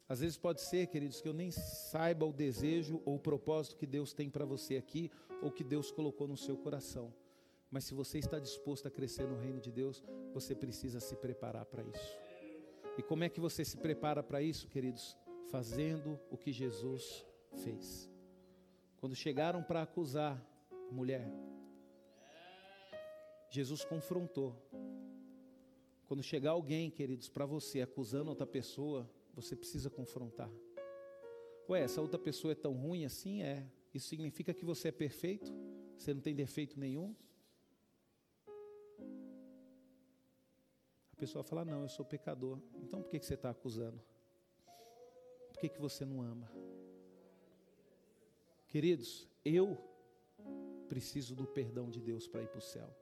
Speaker 1: Às vezes pode ser, queridos, que eu nem saiba o desejo ou o propósito que Deus tem para você aqui, ou que Deus colocou no seu coração. Mas se você está disposto a crescer no reino de Deus, você precisa se preparar para isso. E como é que você se prepara para isso, queridos? Fazendo o que Jesus fez. Quando chegaram para acusar a mulher, Jesus confrontou. Quando chegar alguém, queridos, para você acusando outra pessoa, você precisa confrontar. Ué, essa outra pessoa é tão ruim assim? É. Isso significa que você é perfeito? Você não tem defeito nenhum? A pessoa fala: Não, eu sou pecador. Então por que, que você está acusando? Por que, que você não ama? Queridos, eu preciso do perdão de Deus para ir para o céu.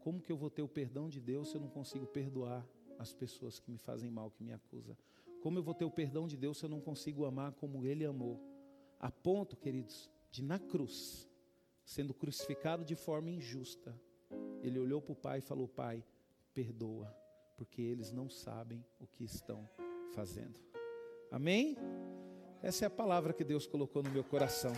Speaker 1: Como que eu vou ter o perdão de Deus se eu não consigo perdoar as pessoas que me fazem mal, que me acusam. Como eu vou ter o perdão de Deus se eu não consigo amar como Ele amou? A ponto, queridos, de na cruz, sendo crucificado de forma injusta, Ele olhou para o Pai e falou: Pai, perdoa, porque eles não sabem o que estão fazendo. Amém? Essa é a palavra que Deus colocou no meu coração.